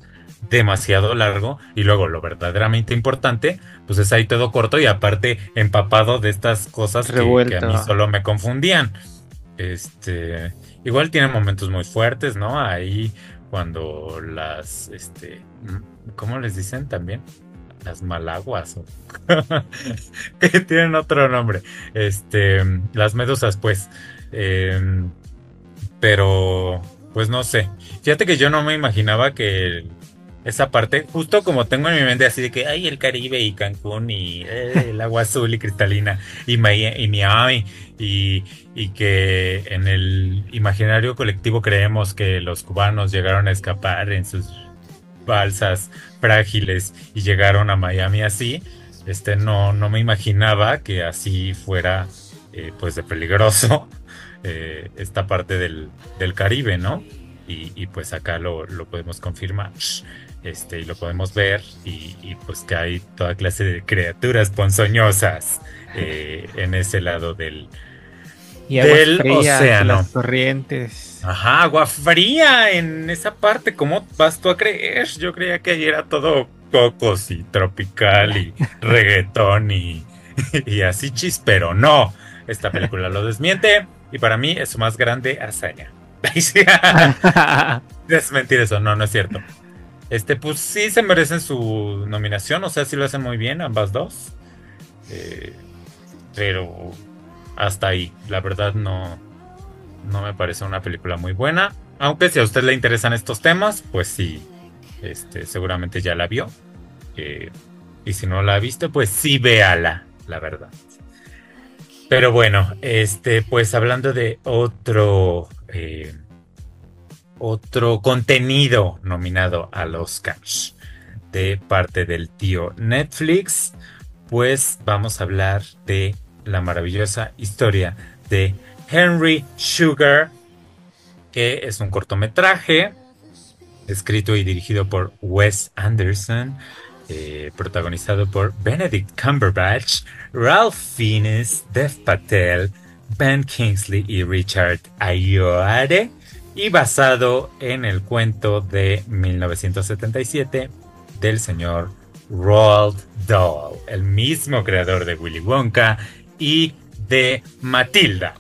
demasiado largo, y luego lo verdaderamente importante, pues es ahí todo corto y aparte empapado de estas cosas que, que a mí solo me confundían. Este, Igual tiene momentos muy fuertes, ¿no? Ahí cuando las, este, ¿cómo les dicen también? Las malaguas, que tienen otro nombre. Este, las medusas, pues. Em, pero, pues no sé. Fíjate que yo no me imaginaba que esa parte, justo como tengo en mi mente así de que, ay, el Caribe y Cancún y eh, el agua azul y cristalina y, Miami y, y, que en el imaginario colectivo creemos que los cubanos llegaron a escapar en sus balsas frágiles y llegaron a Miami así, este no, no me imaginaba que así fuera eh, pues de peligroso eh, esta parte del, del Caribe, ¿no? Y, y, pues acá lo, lo podemos confirmar este, y lo podemos ver, y, pues que hay toda clase de criaturas ponzoñosas eh, en ese lado del, del océano. Las corrientes. Ajá, agua fría en esa parte. ¿Cómo vas tú a creer? Yo creía que ahí era todo cocos y tropical y reggaetón y, y así chis, pero no. Esta película lo desmiente y para mí es su más grande hazaña. Desmentir eso, no, no es cierto. Este, pues sí se merecen su nominación, o sea, sí lo hacen muy bien, ambas dos. Eh, pero hasta ahí, la verdad no, no me parece una película muy buena. Aunque si a usted le interesan estos temas, pues sí, este, seguramente ya la vio. Eh, y si no la ha visto, pues sí véala, la verdad. Pero bueno, este, pues hablando de otro eh, otro contenido nominado a los Oscars de parte del tío Netflix, pues vamos a hablar de la maravillosa historia de Henry Sugar, que es un cortometraje escrito y dirigido por Wes Anderson, eh, protagonizado por Benedict Cumberbatch, Ralph Fiennes, Dev Patel, Ben Kingsley y Richard Ayoade y basado en el cuento de 1977 del señor Roald Dahl, el mismo creador de Willy Wonka y de Matilda.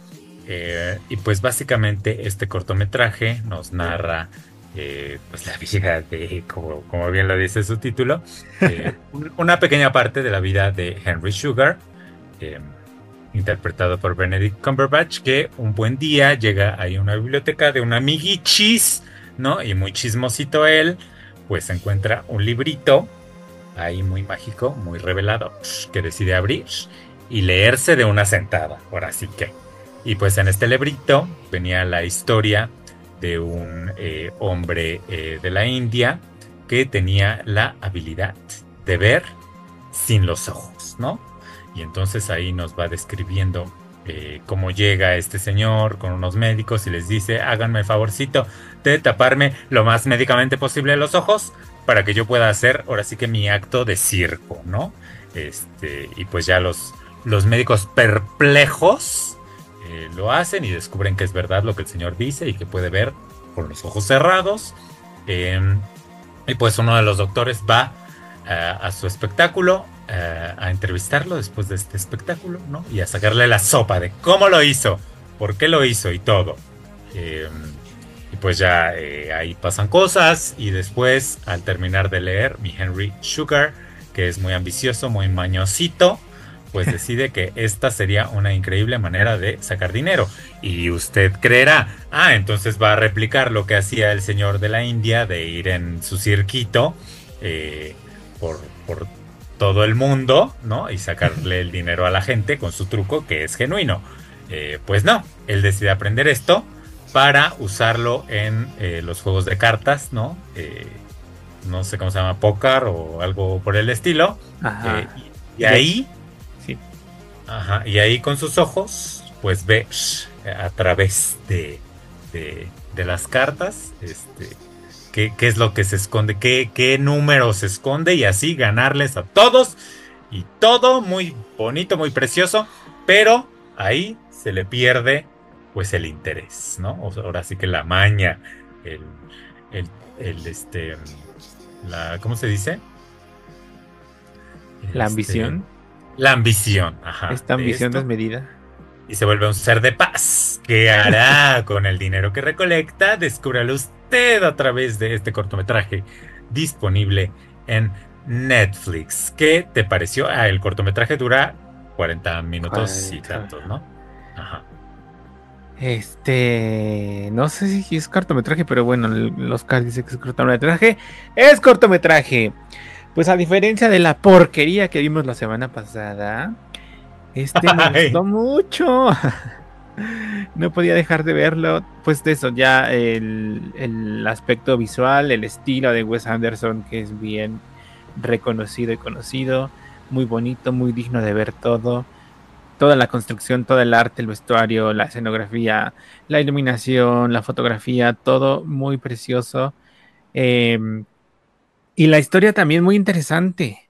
Eh, y pues básicamente este cortometraje nos narra eh, pues la vida de, como, bien lo dice su título, eh, una pequeña parte de la vida de Henry Sugar interpretado por Benedict Cumberbatch, que un buen día llega ahí a una biblioteca de un amiguichis, ¿no? Y muy chismosito él, pues encuentra un librito ahí muy mágico, muy revelado, que decide abrir y leerse de una sentada, por así que. Y pues en este librito venía la historia de un eh, hombre eh, de la India que tenía la habilidad de ver sin los ojos, ¿no? Y entonces ahí nos va describiendo eh, cómo llega este señor con unos médicos y les dice, háganme el favorcito de taparme lo más médicamente posible los ojos para que yo pueda hacer ahora sí que mi acto de circo, ¿no? Este, y pues ya los, los médicos perplejos eh, lo hacen y descubren que es verdad lo que el señor dice y que puede ver con los ojos cerrados. Em, y pues uno de los doctores va a su espectáculo eh, a entrevistarlo después de este espectáculo, ¿no? Y a sacarle la sopa de cómo lo hizo, por qué lo hizo y todo. Em, y pues ya ahí pasan cosas y después al terminar de leer mi Henry Sugar, que es muy ambicioso, muy mañosito, pues decide que esta sería una increíble manera de sacar dinero. Y usted creerá, ah, entonces va a replicar lo que hacía el señor de la India de ir en su cirquito eh, por, todo el mundo, ¿no? Y sacarle el dinero a la gente con su truco que es genuino. Eh, pues no, él decide aprender esto para usarlo en eh, los juegos de cartas, ¿no? no sé cómo se llama, póker o algo por el estilo. y ahí Ajá, y ahí con sus ojos, pues ve a través de, de, las cartas, este, qué, qué, es lo que se esconde, qué, qué número se esconde y así ganarles a todos y todo muy bonito, muy precioso, pero ahí se le pierde pues el interés, ¿no? ahora sí que la maña, el, el, este, la, ¿cómo se dice? La ambición. Este, la ambición, ajá. Esta ambición desmedida. Y se vuelve un ser de paz. ¿Qué hará con el dinero que recolecta? Descúbralo usted a través de este cortometraje disponible en Netflix. ¿Qué te pareció? Ah, el cortometraje dura 40 minutos y tantos, ¿no? Ajá. Este, no sé si es cortometraje, pero bueno, los Oscar dice que es cortometraje. Es cortometraje. Pues a diferencia de la porquería que vimos la semana pasada, este me gustó mucho. no podía dejar de verlo. Pues de eso, ya el, aspecto visual, el estilo de Wes Anderson, que es bien reconocido y conocido, muy bonito, muy digno de ver todo. Toda la construcción, todo el arte, el vestuario, la escenografía, la iluminación, la fotografía, todo muy precioso. Eh, y la historia también muy interesante.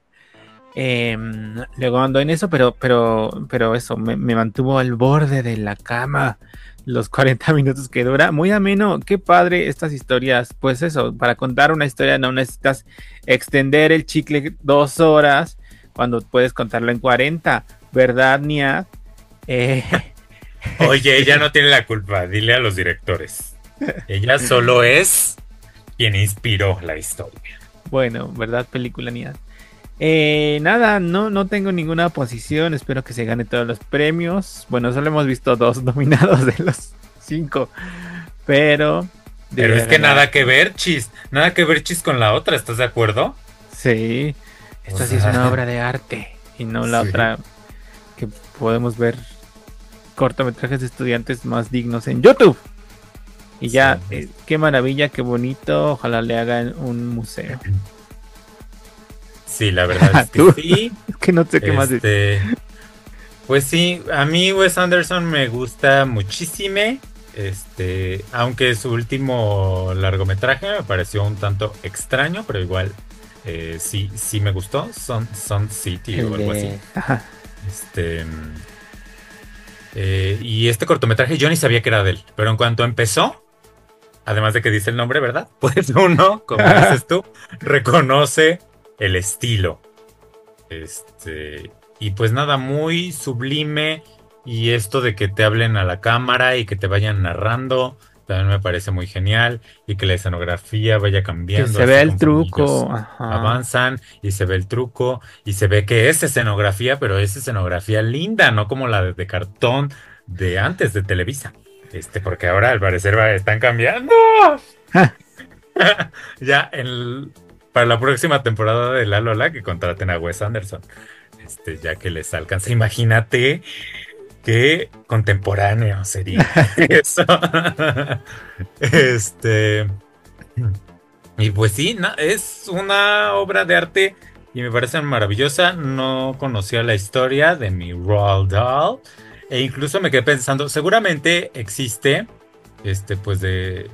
Em, luego ando en eso, pero, pero, pero eso, me, mantuvo al borde de la cama los 40 minutos que dura. Muy ameno, qué padre estas historias. Pues eso, para contar una historia no necesitas extender el chicle dos horas cuando puedes contarlo en 40, ¿verdad, Nia? Eh, Oye, ella no tiene la culpa, dile a los directores. Ella solo es quien inspiró la historia. Bueno, ¿verdad? Película Nia. Eh, nada, no, no tengo ninguna posición. Espero que se gane todos los premios. Bueno, solo hemos visto dos nominados de los cinco. Pero. Pero es que nada que ver, Chis. Nada que ver, Chis, con la otra. ¿Estás de acuerdo? Sí. Esta sí es una obra de arte. Y no la otra que podemos ver cortometrajes de estudiantes más dignos en YouTube. Y ya, eh, qué maravilla, qué bonito. Ojalá le hagan un museo. Sí, la verdad es que sí. Es que no sé qué más decir. Este, pues sí, a mí Wes Anderson me gusta muchísimo. Este, aunque su último largometraje me pareció un tanto extraño, pero igual eh, sí, sí me gustó. Sun, Sun City o algo así. Este. Eh, y este cortometraje yo ni sabía que era de él, pero en cuanto empezó, además de que dice el nombre, ¿verdad? Pues uno, como dices tú, reconoce el estilo. Este, y pues nada, muy sublime. Y esto de que te hablen a la cámara y que te vayan narrando, también me parece muy genial. Y que la escenografía vaya cambiando. Que se ve el truco. Avanzan y se ve el truco. Y se ve que es escenografía, pero es escenografía linda, no como la de cartón de antes de Televisa. Este, porque ahora al parecer están cambiando. ya para la próxima temporada de La Lola que contraten a Wes Anderson. Este, ya que les alcanza. Imagínate qué contemporáneo sería eso. este. Y pues sí, es una obra de arte y me parece maravillosa. No conocía la historia de mi Roald Dahl. E incluso me quedé pensando, seguramente existe, este, pues de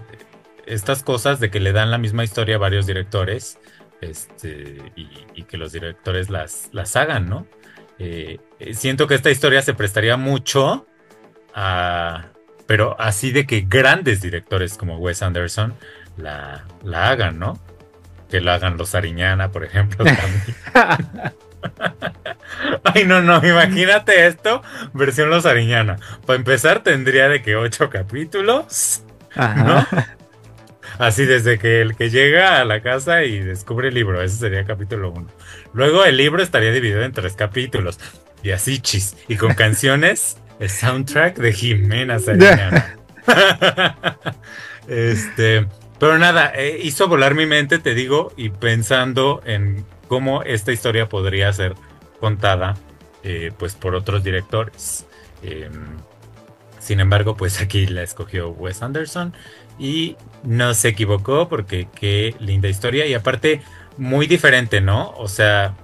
estas cosas de que le dan la misma historia a varios directores este, y, y que los directores las, las hagan, ¿no? Eh, eh, siento que esta historia se prestaría mucho a, pero así de que grandes directores como Wes Anderson la, la hagan, ¿no? Que la hagan los Ariñana, por ejemplo. también. Ay, no, no, imagínate esto, versión Los Ariñana. Para empezar, tendría de que ocho capítulos, ¿no? Así desde que el que llega a la casa y descubre el libro, ese sería capítulo uno. Luego el libro estaría dividido en tres capítulos, y así chis, y con canciones, el soundtrack de Jimena Sariñana. este, pero nada, eh, hizo volar mi mente, te digo, y pensando en cómo esta historia podría ser contada eh, pues por otros directores. Eh, sin embargo, pues aquí la escogió Wes Anderson y no se equivocó porque qué linda historia y aparte muy diferente, ¿no? O sea,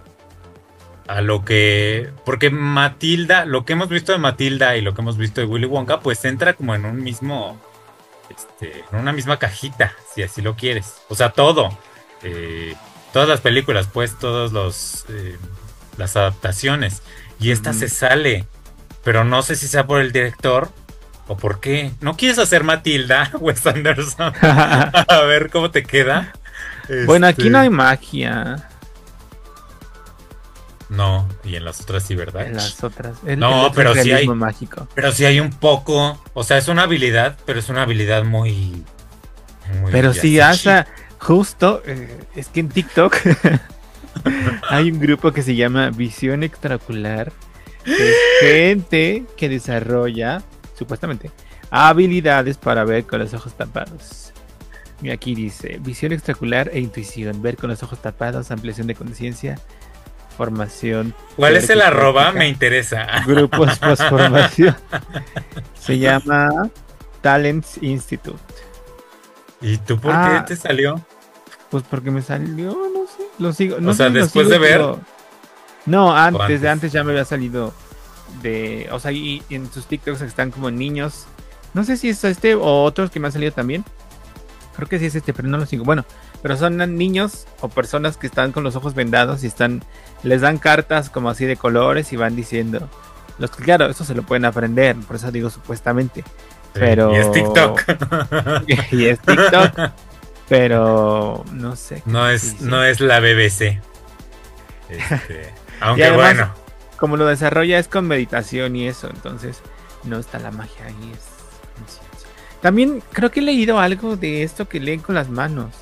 a lo que... Porque Matilda, lo que hemos visto de Matilda y lo que hemos visto de Willy Wonka, pues entra como en un mismo... Este, en una misma cajita, si así lo quieres. O sea, todo. Eh, todas las películas, pues, todos los... Eh, las adaptaciones. Y esta se sale. Pero no sé si sea por el director o por qué. ¿No quieres hacer Matilda, Wes Anderson? A ver cómo te queda. bueno, aquí Este, no hay magia. No, y en las otras sí, ¿verdad? En las otras. El, No, el pero sí hay- mágico. Pero sí hay un poco. O sea, es una habilidad, pero es una habilidad muy. muy Pero sí, así hasta justo, eh, es que en TikTok hay un grupo que se llama Visión Extraocular. que es gente que desarrolla, supuestamente, habilidades para ver con los ojos tapados. Y aquí dice, visión extraocular e intuición, ver con los ojos tapados, ampliación de conciencia, formación. ¿Cuál es el arroba? Me interesa. Grupos transformación. Se llama Talents Institute. ¿Y tú por Ah. qué te salió? Pues porque me salió, no sé, lo sigo. No O sea, después sigo, de ver. pero- No, antes, antes? de antes ya me había salido de, o sea, y en sus TikToks están como niños. No sé si es este o otros que me han salido también. Creo que sí es este, pero no lo sigo. Bueno, pero son niños o personas que están con los ojos vendados y están, les dan cartas como así de colores y van diciendo. Los que, claro, eso se lo pueden aprender, por eso digo supuestamente. Pero. Y es TikTok. y es TikTok. Pero no sé. no es, no es la BBC. Este, aunque además- bueno. Como lo desarrolla es con meditación y eso, entonces no está la magia ahí. Es conciencia. También creo que he leído algo de esto que leen con las manos.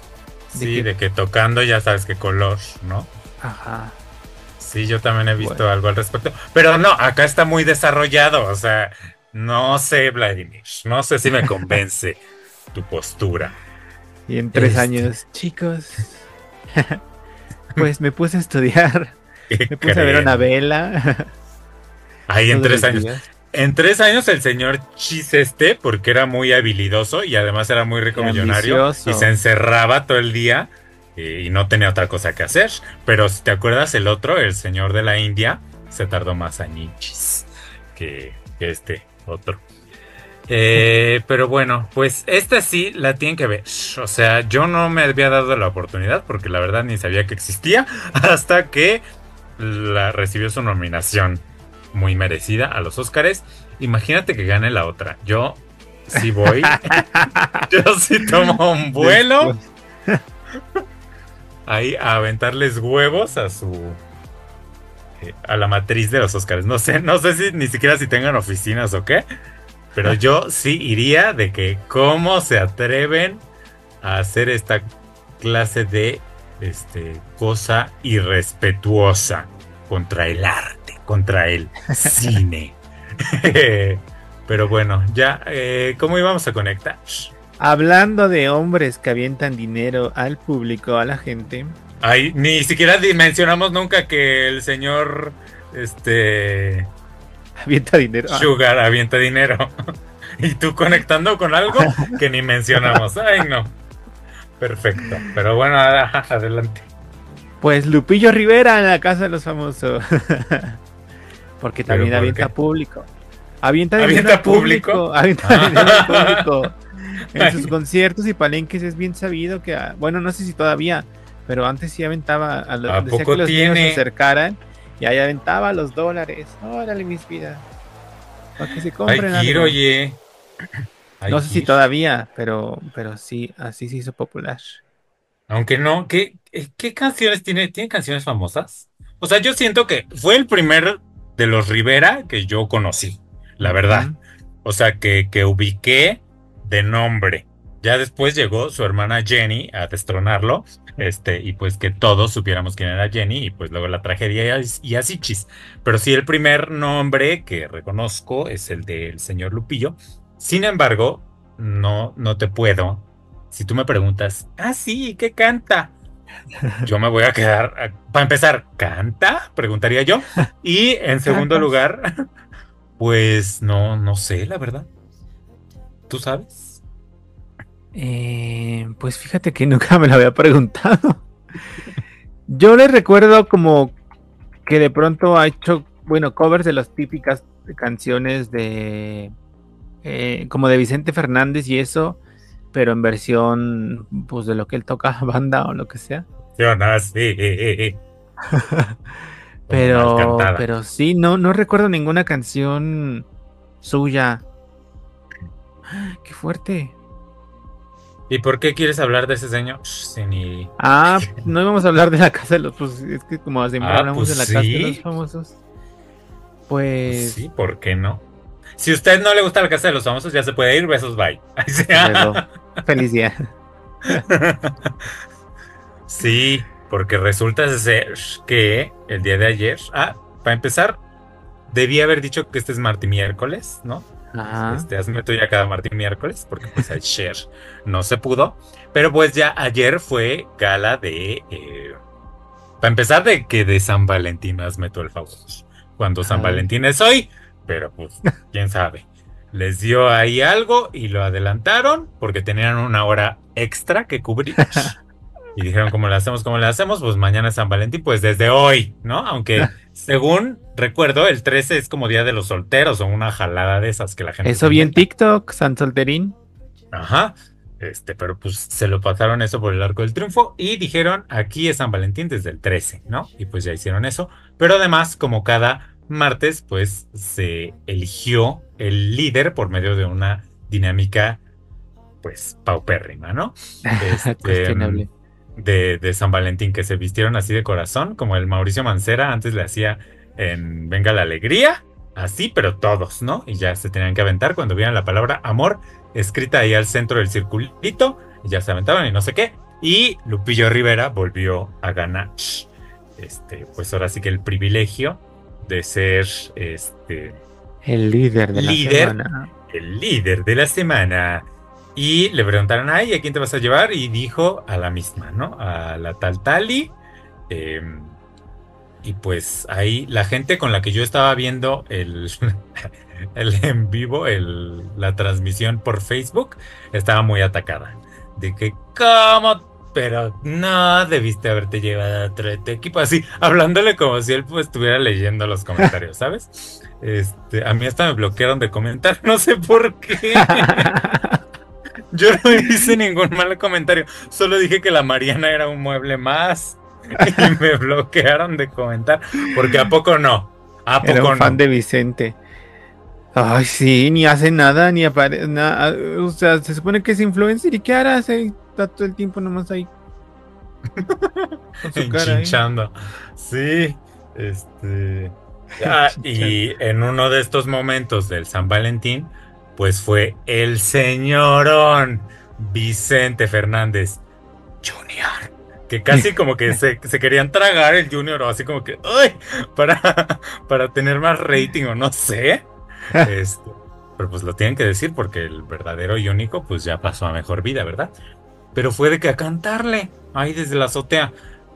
de Sí, que- de que tocando ya sabes qué color, ¿no? Ajá. Sí, yo también he visto Bueno. algo al respecto. Pero no, acá está muy desarrollado. O sea, no sé, Vladimir. No sé si me convence tu postura. Y en tres Este. años, chicos, pues me puse a estudiar, ¿Qué me puse a ver una vela. Ahí en tres años. días. En tres años el señor Chis este, porque era muy habilidoso y además era muy rico millonario y se encerraba todo el día eh, y no tenía otra cosa que hacer. Pero si te acuerdas, el otro, el señor de la India, se tardó más añichis que, que este otro. Eh, pero bueno, pues esta sí la tienen que ver. O sea, yo no me había dado la oportunidad porque la verdad ni sabía que existía hasta que la recibió su nominación muy merecida a los Óscares. Imagínate que gane la otra. Yo sí voy. yo sí tomo un vuelo ahí a aventarles huevos a su eh, a la matriz de los Óscares. No sé, no sé si ni siquiera si tengan oficinas o qué. Pero yo sí iría de que cómo se atreven a hacer esta clase de este cosa irrespetuosa contra el arte, contra el cine. Pero bueno, ya, eh, ¿cómo íbamos a conectar? Hablando de hombres que avientan dinero al público, a la gente. Ay, ni siquiera mencionamos nunca que el señor este Avienta dinero. Ah, Sugar avienta dinero. y tú conectando con algo que ni mencionamos. Ay, no. Perfecto. Pero bueno, adelante. Pues Lupillo Rivera en la casa de los famosos. Porque ¿Pero también por avienta qué? público. Avienta ¿Avienta público? público. Avienta Ah. público. En Ay. sus conciertos y palenques es bien sabido que, ah, bueno, no sé si todavía, pero antes sí aventaba a los, ¿A decía poco que los niños tiene? se acercaran y ahí aventaba los dólares. Órale, mis vidas. Para que se compren ir, algo. oye. No sé si todavía, pero, pero sí, así se hizo popular. Aunque no, ¿qué, eh, qué canciones tiene? ¿Tiene canciones famosas? O sea, yo siento que fue el primer de los Rivera que yo conocí, la verdad. Ujú. O sea, que, que ubiqué de nombre. Ya después llegó su hermana Jenny a destronarlo, este, y pues que todos supiéramos quién era Jenny, y pues luego la tragedia y así chis. Pero sí, el primer nombre que reconozco es el del señor Lupillo. Sin embargo, no, no te puedo. Si tú me preguntas, ah, sí, ¿qué canta? Yo me voy a quedar. a- Para empezar, ¿canta? Preguntaría yo. Y en segundo lugar, pues no, no sé, la verdad. ¿Tú sabes? Eh, pues fíjate que nunca me lo había preguntado. Yo le recuerdo como que de pronto ha hecho, bueno, covers de las típicas canciones de, eh, como de Vicente Fernández y eso, pero en versión, pues de lo que él toca, banda o lo que sea. Yo nací. Pero, pero sí, no, no recuerdo ninguna canción suya. Qué fuerte. ¿Y por qué quieres hablar de ese señor? Shh, sí, ni- Ah, no íbamos a hablar de la casa de los pues es que como siempre Ah, hablamos pues de la casa de los famosos. Pues Sí, ¿por qué no? Si a usted no le gusta la casa de los famosos, ya se puede ir. Besos, bye. Feliz día. Sí, porque resulta ser que el día de ayer, ah, para empezar, debí haber dicho que este es martes miércoles, ¿no? Ajá. Este, hazme ya cada martes miércoles, porque pues ayer no se pudo. Pero pues ya ayer fue gala de, eh, para empezar, de que de San Valentín, hazme tú el favor. Cuando San. Valentín es hoy, pero pues, quién sabe. Les dio ahí algo y lo adelantaron porque tenían una hora extra que cubrir. Y dijeron, ¿cómo le hacemos? ¿Cómo le hacemos? Pues mañana es San Valentín, pues desde hoy, ¿no? Aunque según recuerdo, el 13 es como Día de los Solteros o una jalada de esas que la gente... Eso se vi en inventa. TikTok, San Solterín. Ajá. Este, pero pues se lo pasaron eso por el arco del triunfo y dijeron, aquí es San Valentín desde el 13, ¿no? Y pues ya hicieron eso. Pero además, como cada martes, pues se eligió el líder por medio de una dinámica, pues, paupérrima, ¿no? Este, Cuestionable. de, de San Valentín, que se vistieron así de corazón, como el Mauricio Mancera antes le hacía en Venga la Alegría, así, pero todos, ¿no? Y ya se tenían que aventar cuando vieran la palabra amor escrita ahí al centro del circulito, y ya se aventaban y no sé qué. Y Lupillo Rivera volvió a ganar, este, pues ahora sí que el privilegio de ser este, El líder de la líder. semana. el líder de la semana. Y le preguntaron, ay, ¿a quién te vas a llevar? Y dijo a la misma, ¿no? A la tal Tali. Eh, y pues ahí la gente con la que yo estaba viendo el, el en vivo, el, la transmisión por Facebook, estaba muy atacada. De que, ¿cómo? Pero no debiste haberte llevado a otro de tu equipo. Así, hablándole como si él pues, estuviera leyendo los comentarios, ¿sabes? Este, a mí hasta me bloquearon de comentar, no sé por qué. Yo no hice ningún mal comentario, solo dije que la Mariana era un mueble más y me bloquearon de comentar, porque a poco no, a Era poco un fan no. de Vicente. Ay, sí, ni hace nada, ni aparece nada. O sea, se supone que es influencer y ¿qué hará? Se está todo el tiempo nomás ahí. Con su cara ahí. Enchinchando. Sí, este. ah, y en uno de estos momentos del San Valentín, pues fue el señorón Vicente Fernández Junior. Que casi como que se, se querían tragar el Junior, o así como que, ¡ay! Para, para tener más rating, o no sé. Este, pero pues lo tienen que decir porque el verdadero y único, pues ya pasó a mejor vida, ¿verdad? Pero fue de que a cantarle, ahí desde la azotea.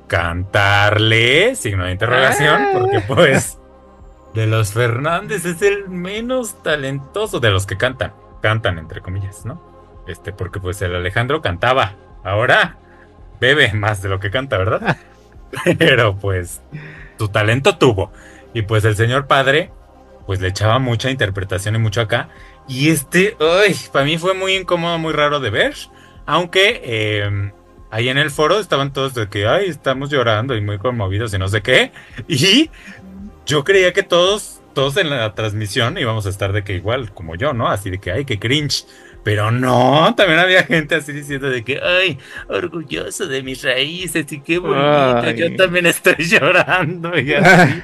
Cantarle, signo de interrogación, porque pues de los Fernández es el menos talentoso de los que cantan. Cantan, entre comillas, ¿no? Este, porque pues el Alejandro cantaba. Ahora bebe más de lo que canta, ¿verdad? Pero pues su talento tuvo. Y pues el señor padre, pues le echaba mucha interpretación y mucho acá. Y este, ay, para mí fue muy incómodo, muy raro de ver. Aunque, eh, ahí en el foro estaban todos de que, ay, estamos llorando y muy conmovidos y no sé qué. Y yo creía que todos, todos en la transmisión íbamos a estar de que igual, como yo, ¿no? Así de que, ay, qué cringe. Pero no, también había gente así diciendo de que, ay, orgulloso de mis raíces y qué bonito, Ay. yo también estoy llorando y así.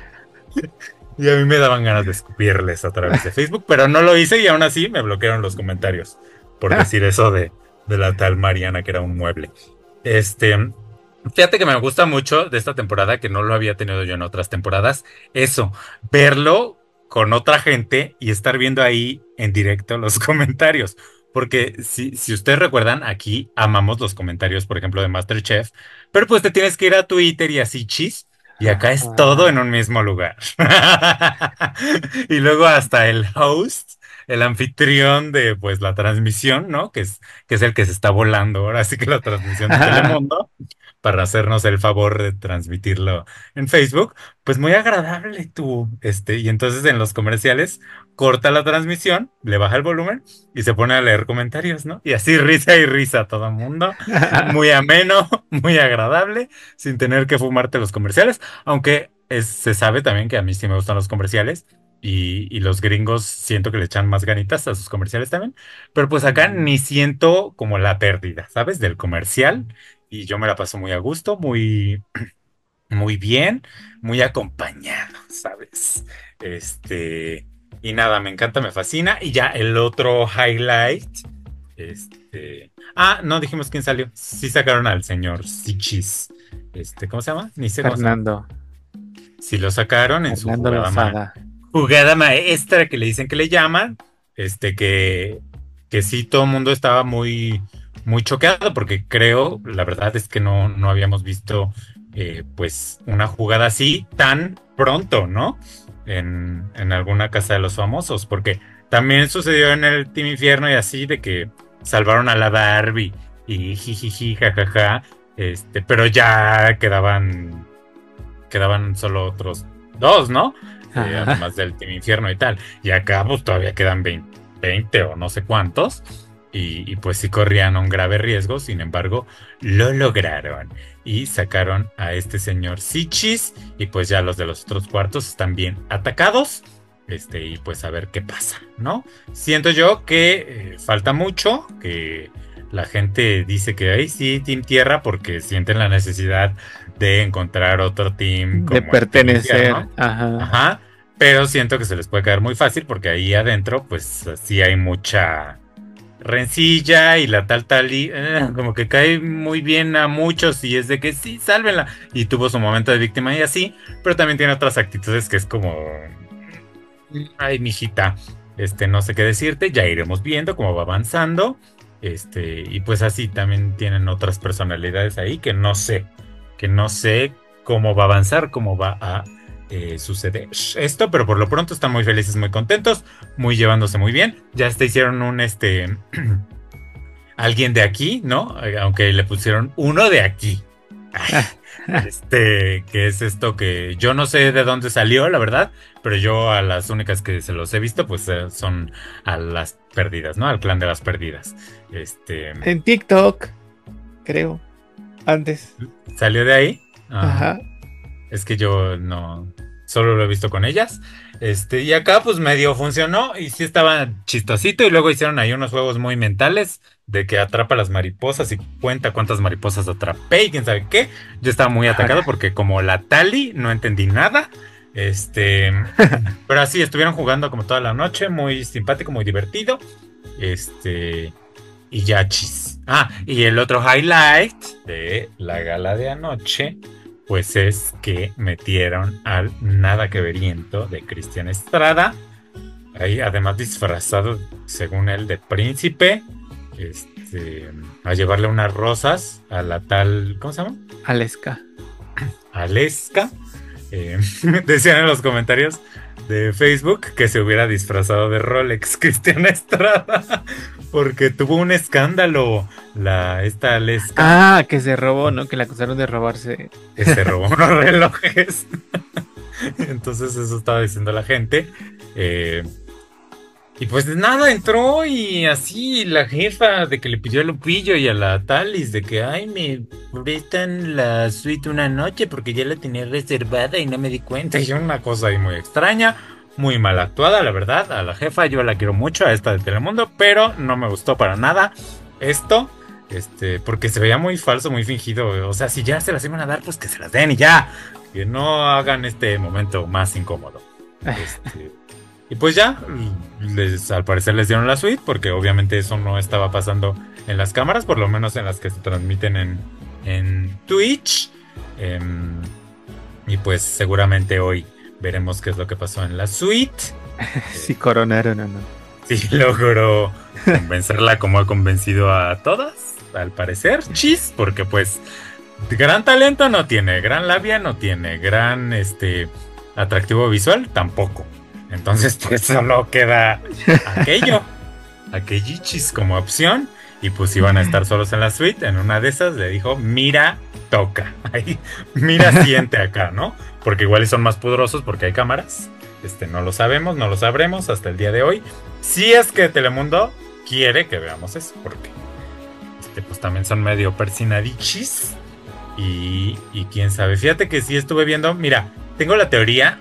Y a mí me daban ganas de escupirles a través de Facebook, pero no lo hice y aún así me bloquearon los comentarios por decir eso de, de la tal Mariana que era un mueble. Este, fíjate que me gusta mucho de esta temporada que no lo había tenido yo en otras temporadas, eso, verlo con otra gente y estar viendo ahí en directo los comentarios. Porque si, si ustedes recuerdan, aquí amamos los comentarios, por ejemplo, de Masterchef, pero pues te tienes que ir a Twitter y así chis, y acá es todo en un mismo lugar. y luego hasta el host, el anfitrión de pues la transmisión, ¿no? Que es, que es el que se está volando ahora sí que la transmisión de Telemundo, para hacernos el favor de transmitirlo en Facebook, pues muy agradable tú, este, y entonces en los comerciales corta la transmisión, le baja el volumen y se pone a leer comentarios, ¿no? Y así risa y risa todo el mundo, muy ameno, muy agradable, sin tener que fumarte los comerciales, aunque es- se sabe también que a mí sí me gustan los comerciales. Y, y los gringos siento que le echan más ganitas a sus comerciales también. Pero pues acá ni siento como la pérdida, ¿sabes? Del comercial. Y yo me la paso muy a gusto, muy, muy bien, muy acompañado, ¿sabes? Este, y nada, me encanta, me fascina. Y ya el otro highlight, este, ah, no dijimos quién salió. Sí sacaron al señor Sichis. Este, ¿cómo se llama? Ni sé cómo se llama. Fernando. Sí lo sacaron en su Fernando jugada, ma- Lozada. Jugada maestra que le dicen que le llaman. Este, que, que sí, todo el mundo estaba muy, muy choqueado porque creo, la verdad es que no, no habíamos visto eh, pues una jugada así tan pronto, ¿no? En, en alguna casa de los famosos, porque también sucedió en el Team Infierno y así de que salvaron a la Barbie y jijiji, jajaja, este, pero ya quedaban, quedaban solo otros dos, ¿no? Eh, además del Team Infierno y tal. Y acá pues todavía quedan 20, 20 o no sé cuántos. Y, y, pues sí corrían un grave riesgo, sin embargo, lo lograron. Y sacaron a este señor Sichis. Y pues ya los de los otros cuartos están bien atacados. Este, y pues a ver qué pasa, ¿no? Siento yo que eh, falta mucho, que la gente dice que ahí sí, Team Tierra, porque sienten la necesidad de encontrar otro team. como De Team pertenecer. Ajá. Ajá, pero siento que se les puede caer muy fácil porque ahí adentro, pues sí hay mucha rencilla y la tal tal y eh, como que cae muy bien a muchos y es de que sí, sálvenla. Y tuvo su momento de víctima y así, pero también tiene otras actitudes que es como, ay, mijita, este, no sé qué decirte, ya iremos viendo cómo va avanzando. Este, y pues así también tienen otras personalidades ahí que no sé, que no sé cómo va a avanzar, cómo va a eh, suceder esto, pero por lo pronto están muy felices, muy contentos, muy llevándose muy bien. Ya hasta hicieron un este alguien de aquí, ¿no? Eh, Aunque le pusieron uno de aquí. Este, que es esto que yo no sé de dónde salió, la verdad, pero yo a las únicas que se los he visto, pues eh, son a las perdidas, ¿no? Al clan de las perdidas. Este, En TikTok, creo. Antes. salió de ahí. Ah. Ajá. Es que yo no, solo lo he visto con ellas. Este, y acá pues medio funcionó y sí estaba chistosito y luego hicieron ahí unos juegos muy mentales de que atrapa las mariposas y cuenta cuántas mariposas atrapé y quién sabe qué. Yo estaba muy atacado porque como la Tali no entendí nada. Este, pero así estuvieron jugando como toda la noche, muy simpático, muy divertido. Este, y ya chis. Ah, y el otro highlight de la gala de anoche pues es que metieron al nada que veriento de Cristian Estrada. Ahí, además, disfrazado, según él, de príncipe. Este, a llevarle unas rosas a la tal. ¿Cómo se llama? Aleska. Aleska. Eh, decían en los comentarios de Facebook que se hubiera disfrazado de Rolex Cristian Estrada. Porque tuvo un escándalo. La, esta Aleska. Ah, que se robó, ¿no? Que la acusaron de robarse. que se robó unos relojes. Entonces eso estaba diciendo la gente. Eh, y pues nada, entró y así la jefa de que le pidió a Lupillo y a la Talis de que, ay, me prestan la suite una noche porque ya la tenía reservada y no me di cuenta. Y una cosa ahí muy extraña, muy mal actuada, la verdad. A la jefa yo la quiero mucho, a esta de Telemundo, pero no me gustó para nada esto. Este, porque se veía muy falso, muy fingido. O sea, si ya se las iban a dar, pues que se las den y ya. Que no hagan este momento más incómodo. Este, y pues ya, les, al parecer les dieron la suite, porque obviamente eso no estaba pasando en las cámaras, por lo menos en las que se transmiten en, en Twitch. Em, y pues seguramente hoy veremos qué es lo que pasó en la suite. si coronaron o no. Si logró convencerla como ha convencido a todas, al parecer. Chis, porque pues gran talento no tiene, gran labia no tiene, gran este atractivo visual tampoco. Entonces, pues solo queda aquello, aquellichis como opción. Y pues iban a estar solos en la suite. En una de esas le dijo, mira, toca. Ahí, mira, siente acá, ¿no? Porque igual son más poderosos porque hay cámaras. Este, no lo sabemos, no lo sabremos hasta el día de hoy. Si es que Telemundo quiere que veamos eso, porque este, pues también son medio persinadichis. Y, y quién sabe. Fíjate que sí estuve viendo. Mira, tengo la teoría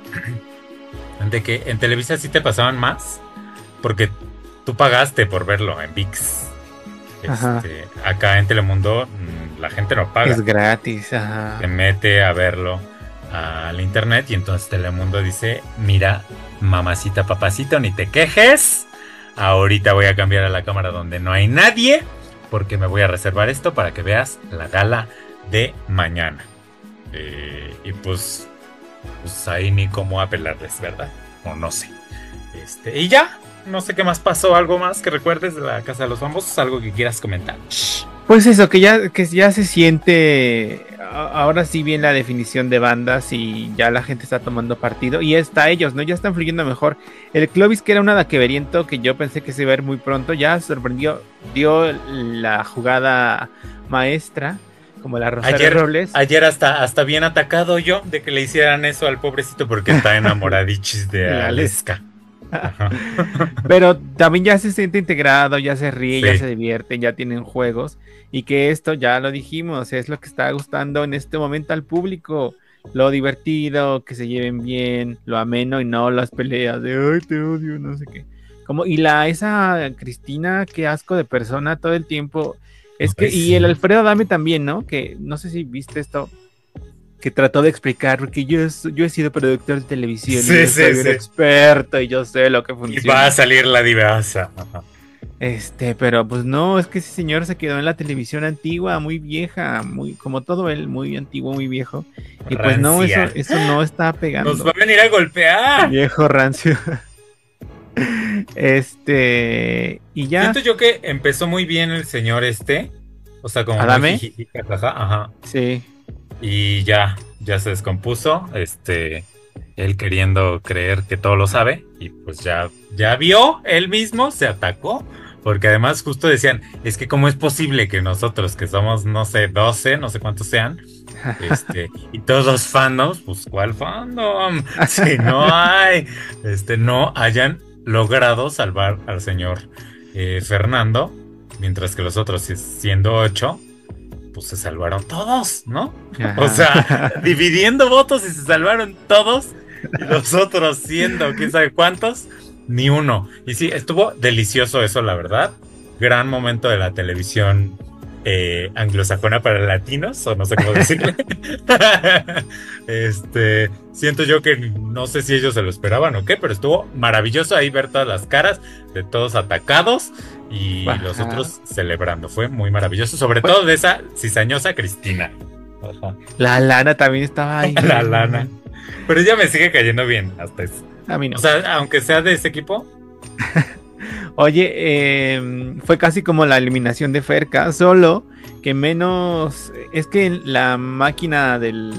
de que en Televisa sí te pasaban más, porque tú pagaste por verlo en VIX. Este, acá en Telemundo mm, la gente no paga. Es gratis. Ajá. Se mete a verlo al internet y entonces Telemundo dice, mira, mamacita, papacito, ni te quejes. Ahorita voy a cambiar a la cámara donde no hay nadie, porque me voy a reservar esto para que veas la gala de mañana. Eh, y pues pues ahí ni cómo apelarles, ¿verdad? O no sé. Este, y ya, no sé qué más pasó, algo más que recuerdes de la Casa de los Famosos, algo que quieras comentar. Pues eso, que ya, que ya se siente ahora sí bien la definición de bandas y ya la gente está tomando partido y está ellos, ¿no? Ya están fluyendo mejor. El Clovis, que era una daqueveriento que yo pensé que se iba a ver muy pronto, ya sorprendió, dio la jugada maestra como la Rosario ayer, Robles. Ayer hasta, hasta bien atacado yo de que le hicieran eso al pobrecito porque está enamoradichis de Aleska. Pero también ya se siente integrado, ya se ríe, ya se divierte, ya tienen juegos. Y que esto, ya lo dijimos, es lo que está gustando en este momento al público. Lo divertido, que se lleven bien, lo ameno y no las peleas de ay te odio, no sé qué. Como, y la esa Cristina, qué asco de persona todo el tiempo es que, y el Alfredo Dame también, ¿no? Que no sé si viste esto, que trató de explicar, porque yo, yo he sido productor de televisión y soy un experto y yo sé lo que funciona. Y va a salir la diversa. Este, pero pues no, es que ese señor se quedó en la televisión antigua, muy vieja, muy, como todo él, muy antiguo, muy viejo. Y pues no, eso, eso no está pegando. Nos va a venir a golpear. Viejo rancio. Este, y ya. Siento yo que empezó muy bien el señor este. O sea, como. ¿Adame? Ajá. Sí. Y ya, ya se descompuso. Este, él queriendo creer que todo lo sabe. Y pues ya, ya vio él mismo, se atacó. Porque además justo decían, es que cómo es posible que nosotros, que somos, no sé, 12, no sé cuántos sean, este, y todos los fandoms, pues ¿cuál fandom? Si no hay, este, no hayan logrado salvar al señor eh, Fernando, mientras que los otros, siendo ocho, pues se salvaron todos, ¿no? O sea, dividiendo votos y se salvaron todos, y los otros siendo quién sabe cuántos, ni uno. Y sí, estuvo delicioso eso, la verdad. Gran momento de la televisión eh, anglosajona para latinos, o no sé cómo decirle. este, siento yo que no sé si ellos se lo esperaban o qué, pero estuvo maravilloso ahí ver todas las caras de todos atacados y los otros celebrando. Fue muy maravilloso, sobre todo de esa cizañosa Cristina. La lana también estaba ahí. La lana. Pero ella me sigue cayendo bien hasta eso. A mí no. O sea, aunque sea de ese equipo. Oye, em, fue casi como la eliminación de Ferca, solo que menos. Es que la máquina del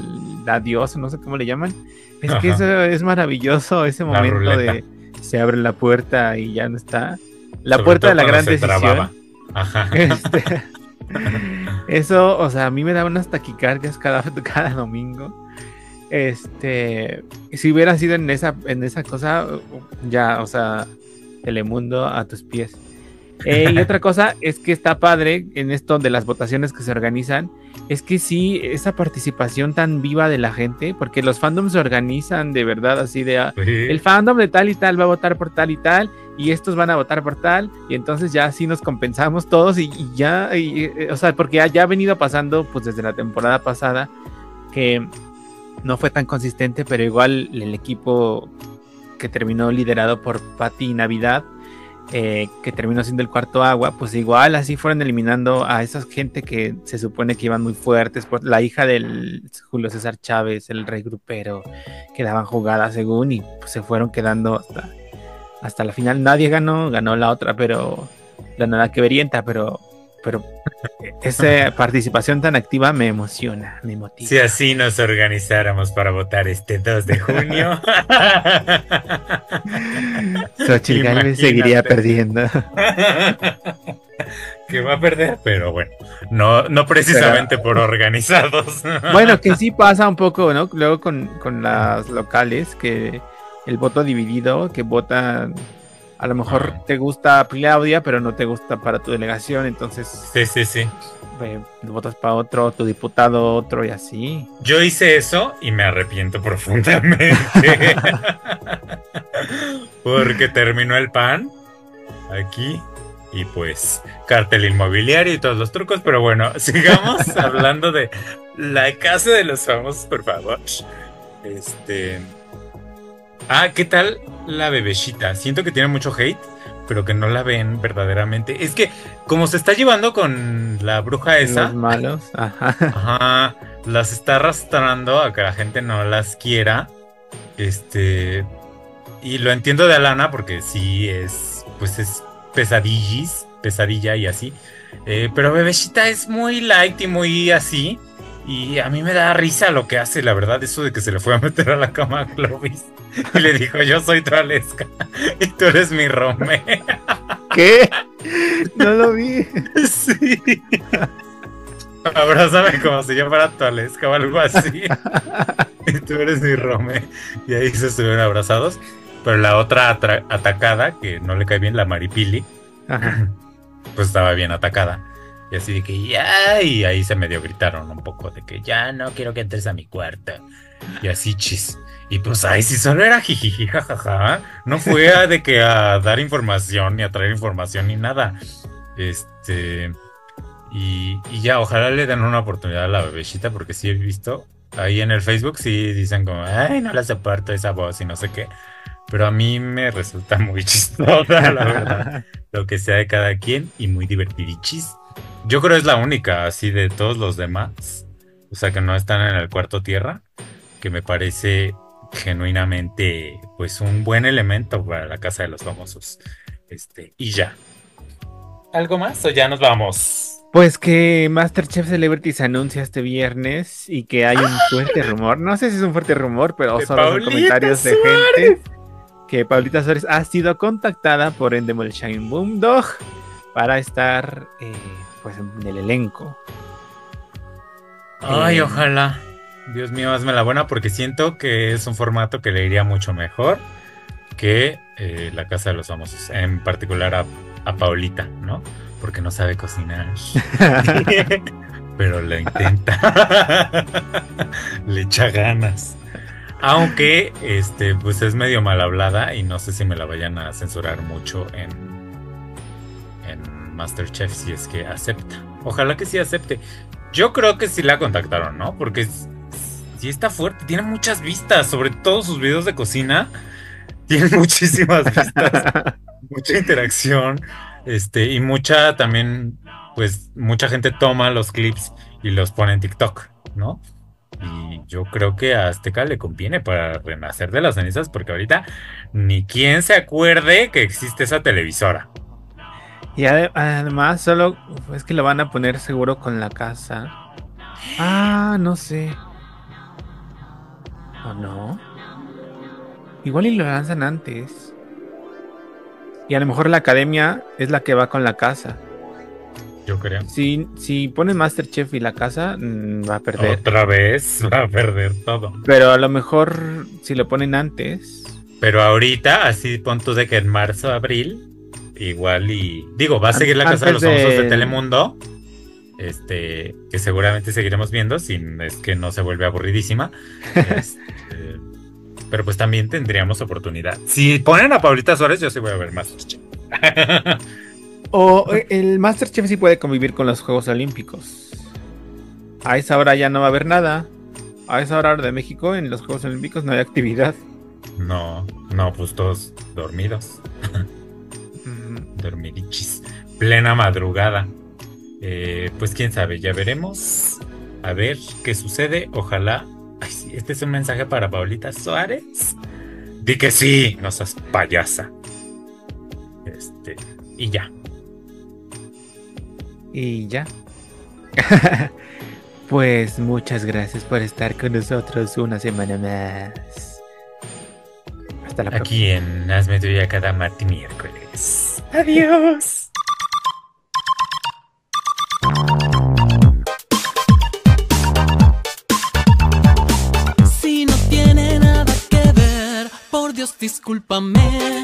adiós, no sé cómo le llaman. Es que eso es maravilloso, ese momento de se abre la puerta y ya no está. La puerta de la gran decisión. Ajá. Este, eso, o sea, a mí me da unas taquicardias cada, cada domingo. Este, si hubiera sido en esa, en esa cosa, ya, o sea, Telemundo a tus pies. Eh, y otra cosa es que está padre en esto de las votaciones que se organizan, es que sí, esa participación tan viva de la gente, porque los fandoms se organizan de verdad así de, ah, el fandom de tal y tal va a votar por tal y tal, y estos van a votar por tal, y entonces ya así nos compensamos todos y, y ya, y, eh, o sea, porque ya, ya ha venido pasando pues desde la temporada pasada que no fue tan consistente, pero igual el equipo que terminó liderado por Patti Navidad, eh, que terminó siendo el cuarto agua, pues igual así fueron eliminando a esa gente que se supone que iban muy fuertes, por la hija del Julio César Chávez, el rey grupero, que daban jugadas según y pues, se fueron quedando hasta, hasta la final. Nadie ganó, ganó la otra, pero la nada que verienta, pero pero esa participación tan activa me emociona, me motiva. Si así nos organizáramos para votar este 2 de junio. Xochitl Galvez seguiría perdiendo. que va a perder, pero bueno, no, no precisamente por organizados. bueno, que sí pasa un poco, ¿no? Luego con, con las locales, que el voto dividido, que votan a lo mejor te gusta Claudia, pero no te gusta para tu delegación, entonces. Sí, sí, sí. eh, votas para otro, tu diputado otro y así. Yo hice eso y me arrepiento profundamente. Porque terminó el pan aquí y pues cartel inmobiliario y todos los trucos, pero bueno, sigamos hablando de la casa de los famosos, por favor. Este. Ah, ¿qué tal la bebecita? Siento que tiene mucho hate, pero que no la ven verdaderamente. Es que, como se está llevando con la bruja esa. Los malos, ajá. Ajá, las está arrastrando a que la gente no las quiera. Este. Y lo entiendo de Alana porque sí es. Pues es pesadillis, pesadilla y así. Eh, pero Bebecita es muy light y muy así. Y a mí me da risa lo que hace, la verdad, eso de que se le fue a meter a la cama a Clovis. Y le dijo, yo soy Tralesca y tú eres mi Rome. ¿Qué? No lo vi. Sí. Abrázame como si yo fuera Tralesca o algo así. Y tú eres mi Rome. Y ahí se estuvieron abrazados. Pero la otra atacada, que no le cae bien, la Maripili, Ajá. pues estaba bien atacada. Y así de que ya, y ahí se medio gritaron un poco de que ya no quiero que entres a mi cuarto. Y así chis. Y pues ahí sí solo era jijiji, jajaja. No fue a de que a dar información, ni a traer información, ni nada. Este. Y, y ya, ojalá le den una oportunidad a la bebecita, porque sí he visto ahí en el Facebook, sí dicen como, ay, no la soporto esa voz y no sé qué. Pero a mí me resulta muy chistosa, la verdad. Lo que sea de cada quien y muy divertidichis. Yo creo es la única, así de todos los demás. O sea, que no están en el cuarto tierra. Que me parece genuinamente, pues, un buen elemento para la casa de los famosos. Este, y ya. ¿Algo más o ya nos vamos? Pues que Masterchef Celebrity se anuncia este viernes y que hay un fuerte rumor. No sé si es un fuerte rumor, pero solo son Paulita comentarios de gente. Que Paulita Suárez ha sido contactada por Endemol Shine Boom Dog para estar eh, pues en el elenco. Ay, Eh, ojalá. Dios mío, hazme la buena porque siento que es un formato que le iría mucho mejor que eh, La Casa de los Famosos, en particular a, a Paulita, ¿no? Porque no sabe cocinar. Pero lo intenta. le echa ganas. Aunque, este, pues es medio mal hablada y no sé si me la vayan a censurar mucho en, en Masterchef si es que acepta. Ojalá que sí acepte. Yo creo que sí la contactaron, ¿no? Porque sí está fuerte, tiene muchas vistas, sobre todo sus videos de cocina. Tienen muchísimas vistas, mucha interacción, este, y mucha también, pues, mucha gente toma los clips y los pone en TikTok, ¿no? Y yo creo que a Azteca le conviene para renacer de las cenizas, porque ahorita ni quien se acuerde que existe esa televisora. Y ade- además solo es que lo van a poner seguro con la casa. Ah, no sé. ¿O no? Igual y lo lanzan antes. Y a lo mejor la academia es la que va con la casa. Yo creo. Si, si ponen Masterchef y la casa, mm, va a perder. Otra vez va a perder todo. Pero a lo mejor si lo ponen antes, Pero ahorita, así pon tú de que en marzo, abril, igual y. Digo, va a seguir la casa de los de- famosos de Telemundo. Este, que seguramente seguiremos viendo, si es que no se vuelve aburridísima. Este, pero pues también tendríamos oportunidad. Si ponen a Paulita Suárez, yo sí voy a ver más. O eh, el Masterchef sí puede convivir con los Juegos Olímpicos. A esa hora ya no va a haber nada. A esa hora de México en los Juegos Olímpicos no hay actividad. No, no, pues todos dormidos. Dormidichis. Plena madrugada. Eh, pues quién sabe, ya veremos. A ver qué sucede. Ojalá. Ay, sí, este es un mensaje para Paulita Suárez. Di que sí, no seas payasa. Este, y ya. Y ya. pues muchas gracias por estar con nosotros una semana más. Hasta la próxima. Aquí en Hazme Tuya cada martes y miércoles. Adiós. Si no tiene nada que ver, por Dios discúlpame.